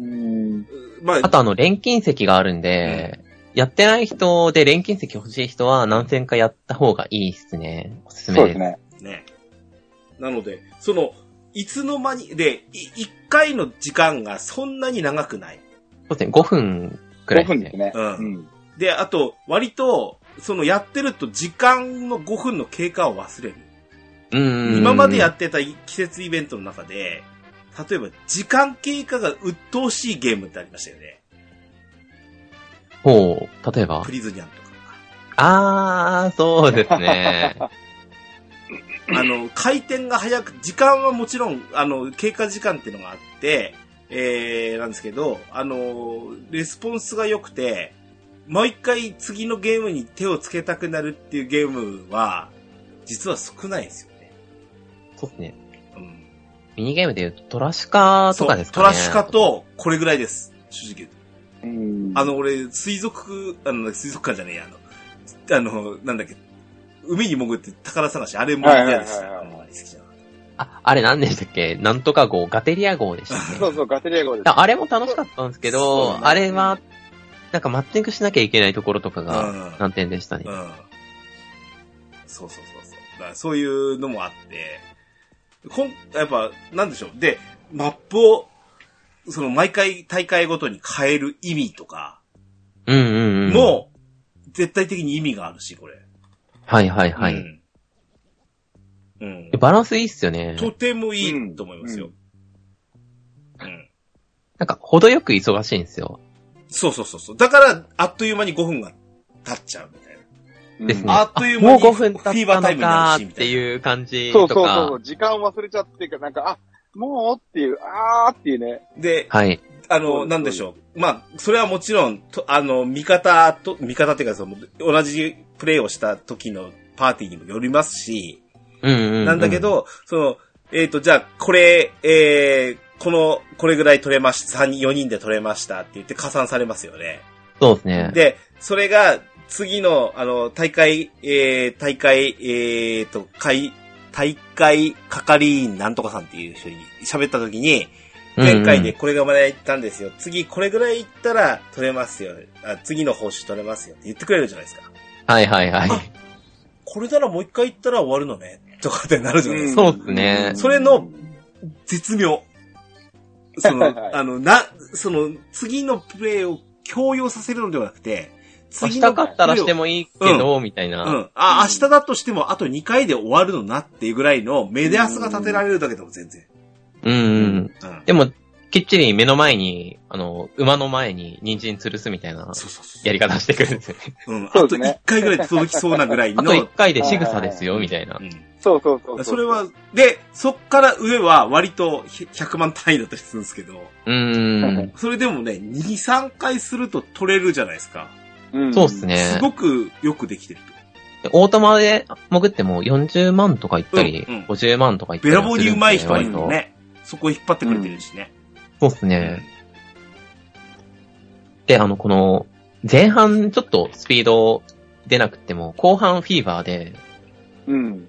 うん。まあ、あとあの、錬金石があるんで、やってない人で錬金石欲しい人は何戦かやった方がいいっすね。おすすめで。そうですすね。ね。なので、その、いつの間に、で、い1回の時間がそんなに長くない。そうですね。5分くらい5ですね。分ですね。うんうん。で、あと、割と、そのやってると時間の5分の経過を忘れる。今までやってた季節イベントの中で、例えば時間経過が鬱陶しいゲームってありましたよね。ほう、例えば？プ。リズニャンとか。あー、そうですね。あの、回転が早く、時間はもちろん、あの、経過時間っていうのがあって、えー、なんですけど、あの、レスポンスが良くて、もう一回次のゲームに手をつけたくなるっていうゲームは、実は少ないですよね。そうですね。うん。ミニゲームで言うと、トラシカとかですかね。トラシカと、これぐらいです。正直言うと。うん。あの、俺、水族、あの、水族館じゃねえや、あの、あの、なんだっけ、海に潜って宝探し、あれも嫌です。はいはいはいはいあんまり好きじゃなかっあ、あれ何でしたっけ？なんとか号、ガテリア号でしたっけ？そうそう、ガテリア号です。ああれも楽しかったんですけそうど、ねあれは、なんかマッチングしなきゃいけないところとかうんが難点でしたね。うん。そうそうそうそう。だからそういうのもあって、こん、やっぱ、なんでしょう。で、マップを、その毎回大会ごとに変える意味とかうんうんうん。も、絶対的に意味があるし、これ。はいはいはい。うん。うん。バランスいいっすよね。とてもいいと思いますよ。うん。なんか、程よく忙しいんですよ。そうそうそうそう。だから、あっという間に5分が経っちゃう。ですね。あっという間もうに5分経フィーバったのータイムになか。っていう感じそうとかそうそうそう。。時間を忘れちゃってか、なんか、あ、もうっていう、あーっていうね。で、はい。あの、なんでしょう。まあ、それはもちろん、とあの、味方と、味方っていうか、その、同じプレイをした時のパーティーにもよりますし、うんうん、うん。なんだけ、ど、その、えっ、と、じゃあ、これ、えー、この、これぐらい取れました、3人、4人で取れましたって言って加算されますよね。そうですね。で、それが、次の、あの、大会、えー、大会、えーと、会、大会係員なんとかさんっていう人に喋った時に、前回でこれがまで行ったんですよ。次これぐらい行ったら取れますよ。あ次の報酬取れますよって言ってくれるじゃないですか。はいはいはい。あこれならもう一回行ったら終わるのね。とかってなるじゃないですか。そうっすねそれの絶妙。そのはい、あの、な、その、次のプレイを強要させるのではなくて、明日次の勝ったらしてもいいけど、みたいな。うん。あ、明日だとしてもあと2回で終わるのなっていうぐらいのメディアスが立てられるだけでも全然。うんうん。うん。でも、きっちり目の前に、あの、馬の前に人参吊るすみたいなそうそうそう。やり方してくるんですよね。うん。あとそうですね1回ぐらいで届きそうなぐらいの。あと1回で仕草ですよ、みたいなう。ん。そうそうそうそう。それは、で、そっから上は割と100万単位だったりするんですけど、うーん。それでもね、2、3回すると取れるじゃないですか。うん、そうっすねす。ごくよくできてると。オートマで潜っても40万とかいったり、うんうん50万とかいったりべらはするんですよね。ぼうに上手い人がいるのね。そこ引っ張ってくれてるしね。そうっすね。で、あの、この、前半ちょっとスピード出なくても、後半フィーバーで、うん。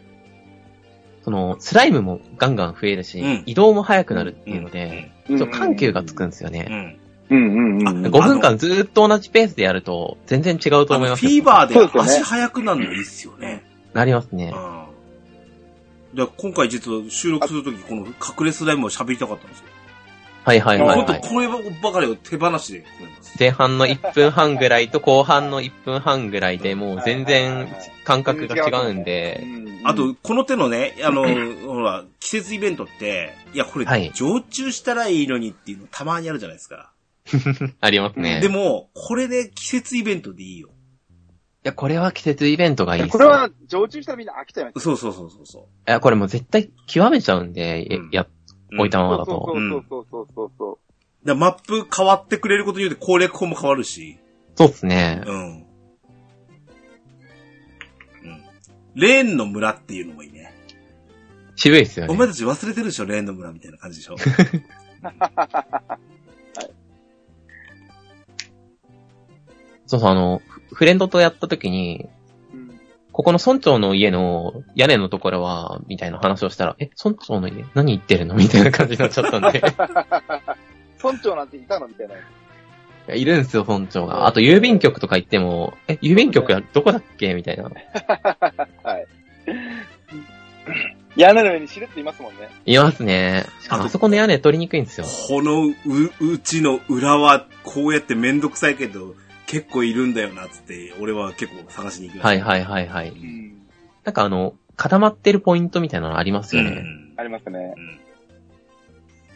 その、スライムもガンガン増えるし、うん移動も速くなるっていうので、うんちょっと緩急がつくんですよね。うん。うんうんうん。5分間ずーっと同じペースでやると、全然違うと思いますよフィーバーで足速くなるのいいっすよね。なりますね。うん。で今回実は収録するとき、この隠れスライムを喋りたかったんですよ。はいはいはい、本当はい。こればかりを手放しで。前半の1分半ぐらいと後半の1分半ぐらいでもう全然感覚が違うんで、うん、あと、この手のね、あの、ほら、季節イベントって、いや、これはい、常駐したらいいのにっていうのたまにあるじゃないですか。ありますね。いでも、これで季節イベントでいいよ。や、これは季節イベントがいいっすこれは、常駐したらみんな飽きちゃいます。そうそうそうそうそいや、これもう絶対極めちゃうんで、うんや、う。置いたままだと。そうそうそうそうそうそう。だからマップ変わってくれることによって攻略法も変わるし。そうっすね。うん。うん。レーンの村っていうのもいいね。渋いっすよね。お前たち忘れてるでしょ、レーンの村みたいな感じでしょ。そうそう、あの、フフレンドとやった時に、うんここの村長の家の屋根のところは、みたいな話をしたら、え、村長の家何言ってるの？みたいな感じになっちゃったんで。村長なんていたの？みたいな。いやいるんすよ、村長が。あと、郵便局とか行っても、え、郵便局はどこだっけ？みたいな。はい。屋根の上にしれっていますもんね。いますね。しかもあそこの屋根取りにくいんですよ。このう、うちの裏はこうやってめんどくさいけど、結構いるんだよな、つって、俺は結構探しに行く。はいはいはいはい。うん。なんかあの、固まってるポイントみたいなのありますうよね。ん。ありますね。うん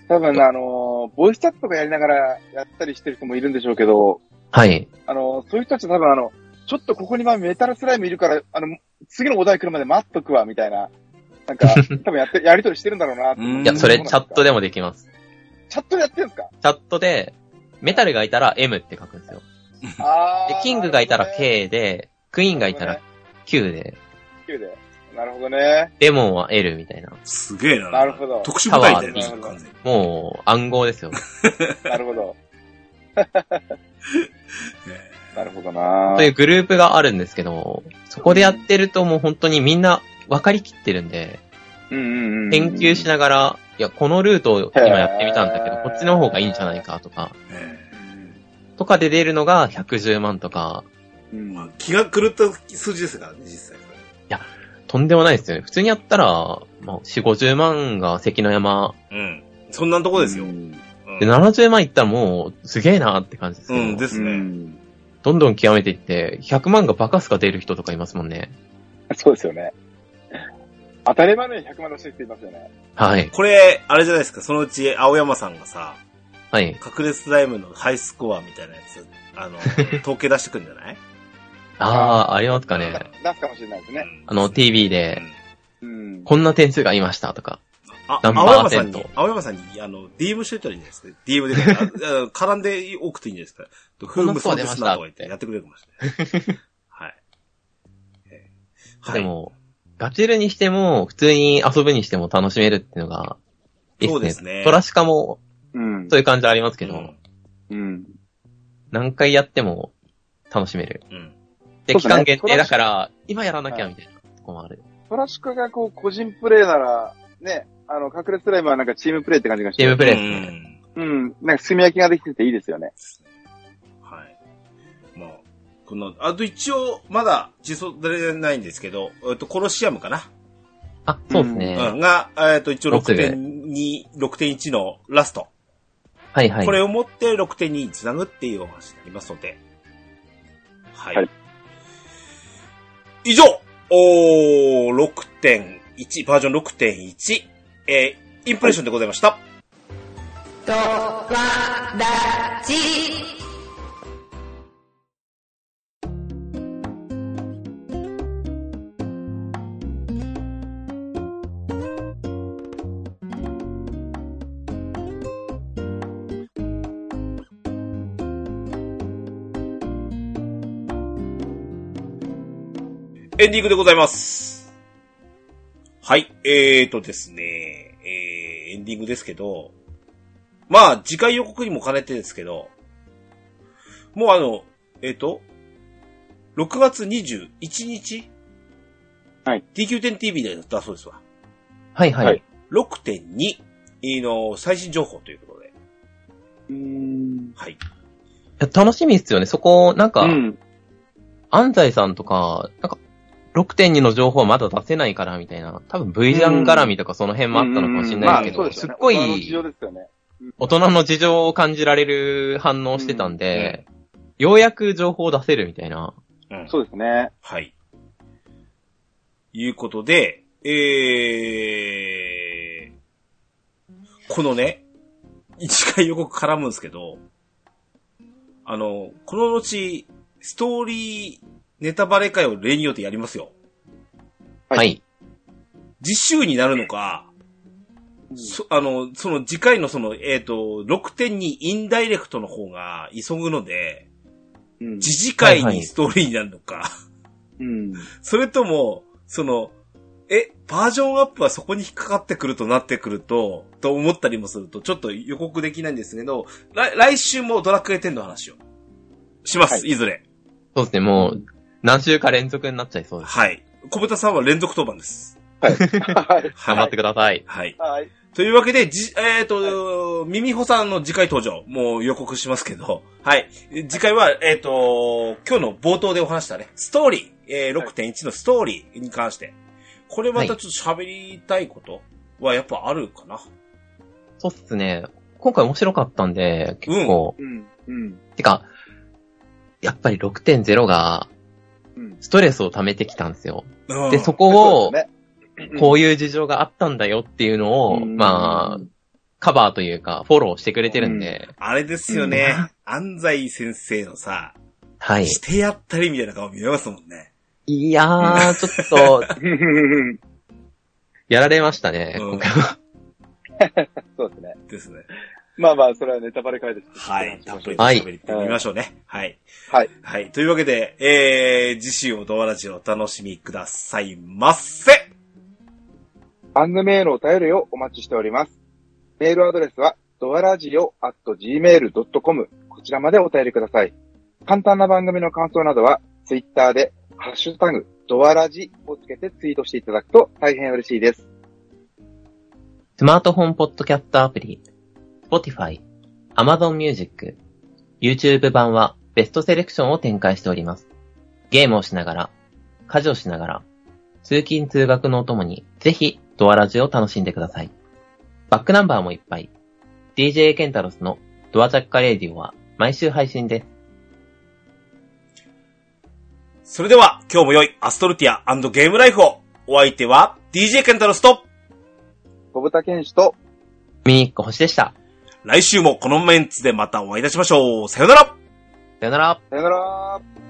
多分、あのー、ボイスチャットとかやりながらやったりしてる人もいるんでしょうけど、はい。あのー、そういう人たちは多分あの、ちょっとここにまあメタルスライムいるから、あの、次のお題来るまで待っとくわ、みたいな。なんか、多分やって、やりとりしてるんだろうなってうんいや、それチャットでも。もできます。チャットでやってるんですか？チャットで、メタルがいたら M って書くんですよ。でキングがいたら K で、クイーンがいたら Q で、Q で。なるほどね。レモンは L みたいな。すげえな。なるほど特殊部隊だよね、タワー完全に。もう暗号ですよ。なるほど。えなるほどなというグループがあるんですけど、そこでやってるともう本当にみんな分かりきってるんで、うんうんうんうん。研究しながら、いや、このルートを今やってみたんだけどへ、ーこっちの方がいいんじゃないかとか、えとかで出るのが110万とか、うんまあ、気が狂った数字ですからね、実際それ。とんでもないですよね。普通にやったら、まあ、4、50万が関の山、うん。そんなとこですよ。ううんん。で、70万いったらもう、すげえなって感じですけど、うんですね。うんどんどん極めていって、100万がバカすか出る人とかいますもんね。そうですよね。当たり前のように100万の人っていますよね。はい。これ、あれじゃないですか、そのうち青山さんがさ、はい。隠れスライムのハイスコアみたいなやつ、あの、統計出してくんじゃない？あー、ありますかね。出すかもしれないですね。あの、TV で、うん。こんな点数がいましたとか。あ、何青山さんに青山さんに、あの、DM しといたらいいんじゃないですか？DM で、ああ 絡んで送っていいんじゃないですか？フこんなスコアです出ましたなとか言ってやってくれるかもしれない。はい。えーはい。でも、ガチルにしても、普通に遊ぶにしても楽しめるっていうのが、いいっそうですねトラシカも、うん。そういう感じありますけど、うん。うん。何回やっても楽しめる。うん。で、期間限定だから、今やらなきゃみたいなとこもある。トラシカがこう、個人プレイなら、ね、あの、隠れスライムはなんかチームプレイって感じがして。チームプレイうですね。ん。うん。なんか、炭焼きができてていいですよね。はい。まあ、この、あと一応、まだ実装出れないんですけど、えっと、コロシアムかな。あ、そうですね。うん。が、えっと、一応ロスで6.2、6.1のラスト。はいはい。これを持って6.2につなぐっていうお話になりますので。はい。はい以上、おー、6.1、バージョン6.1、えー、インプレッションでございました。とわ。エンディングでございます。はい、えーとですね、えー、エンディングですけど、まあ、次回予告にも兼ねてですけど、もうあの、えーと、6月21日？はい DQ10TV でだそうですわ。はいはい。はい6.2の最新情報ということで。うん。はい。いや楽しみですよね。そこ、なんか、うん。安西さんとか、なんか、6.2の情報はまだ出せないからみたいな。多分 V ジャン絡みとかその辺もあったのかもしれないですけど、すよねすっご大人の事い。大人の事情を感じられる反応してたんで、ようやく情報を出せるみたいな。うん。そうですね。はい。いうことで、えー、このね、一回予告絡むんですけど、あの、この後、ストーリーネタバレ会を例によってやりますよ。はいはい。実習になるのか、そあの、その次回のその、えっ、と、6.2インダイレクトの方が急ぐので、うん。次次回はいはいにストーリーになるのか、うん。それとも、その、え、バージョンアップはそこに引っかかってくるとなってくると、と思ったりもすると、ちょっと予告できないんですけど、来来週もドラクエ10の話をします、、はいずれ。そうですね、もう、何週か連続になっちゃいそうです。はい。小豚さんは連続当番です。はい。はい。はい頑張ってください。はい。はい。というわけで、じ、えっ、と、ミミホさんの次回登場、もう予告しますけど、はい。次回は、えっ、と、今日の冒頭でお話したね、ストーリー、えー、6.1のストーリーに関して、これまたちょっと喋りたいことはやっぱあるかな？そうっすね。今回面白かったんで、結構、うん。うん。てか、やっぱり6.0がうん。ストレスを溜めてきたんですよ。うんで、そこをこういう事情があったんだよっていうのを、うんまあ、カバーというか、フォローしてくれてるんで、あれですよね。安西先生のさ、はい。してやったりみたいな顔見えますもんね。いやー、ちょっと、う んやられましたね、うん今回は。そうですね。ですね。まあまあ、それはネタバレ会です。はい。たっぷりはい喋ってみましょうね。はい。はい。はい。というわけで、えー、次週をドアラジオお楽しみくださいませ。番組へのお便りをお待ちしております。メールアドレスは、ドアラジオ at gmail.com こちらまでお便りください。簡単な番組の感想などは、ツイッターで、ハッシュタグ、ドアラジをつけてツイートしていただくと大変嬉しいです。スマートフォンポッドキャストアプリ、Spotify、Amazon Music、YouTube 版はベストセレクションを展開しております。ゲームをしながら、家事をしながら、通勤通学のお供に、ぜひドアラジを楽しんでください。バックナンバーもいっぱい。DJ ケンタロスのドアジャッカレディオは毎週配信です。それでは、今日も良いアストルティアゲームライフを。お相手は、DJ ケンタロスと、小豚健士と、ミニッコ星でした。来週もこのメンツでまたお会いいたしましょう。さよならさよなら。さよなら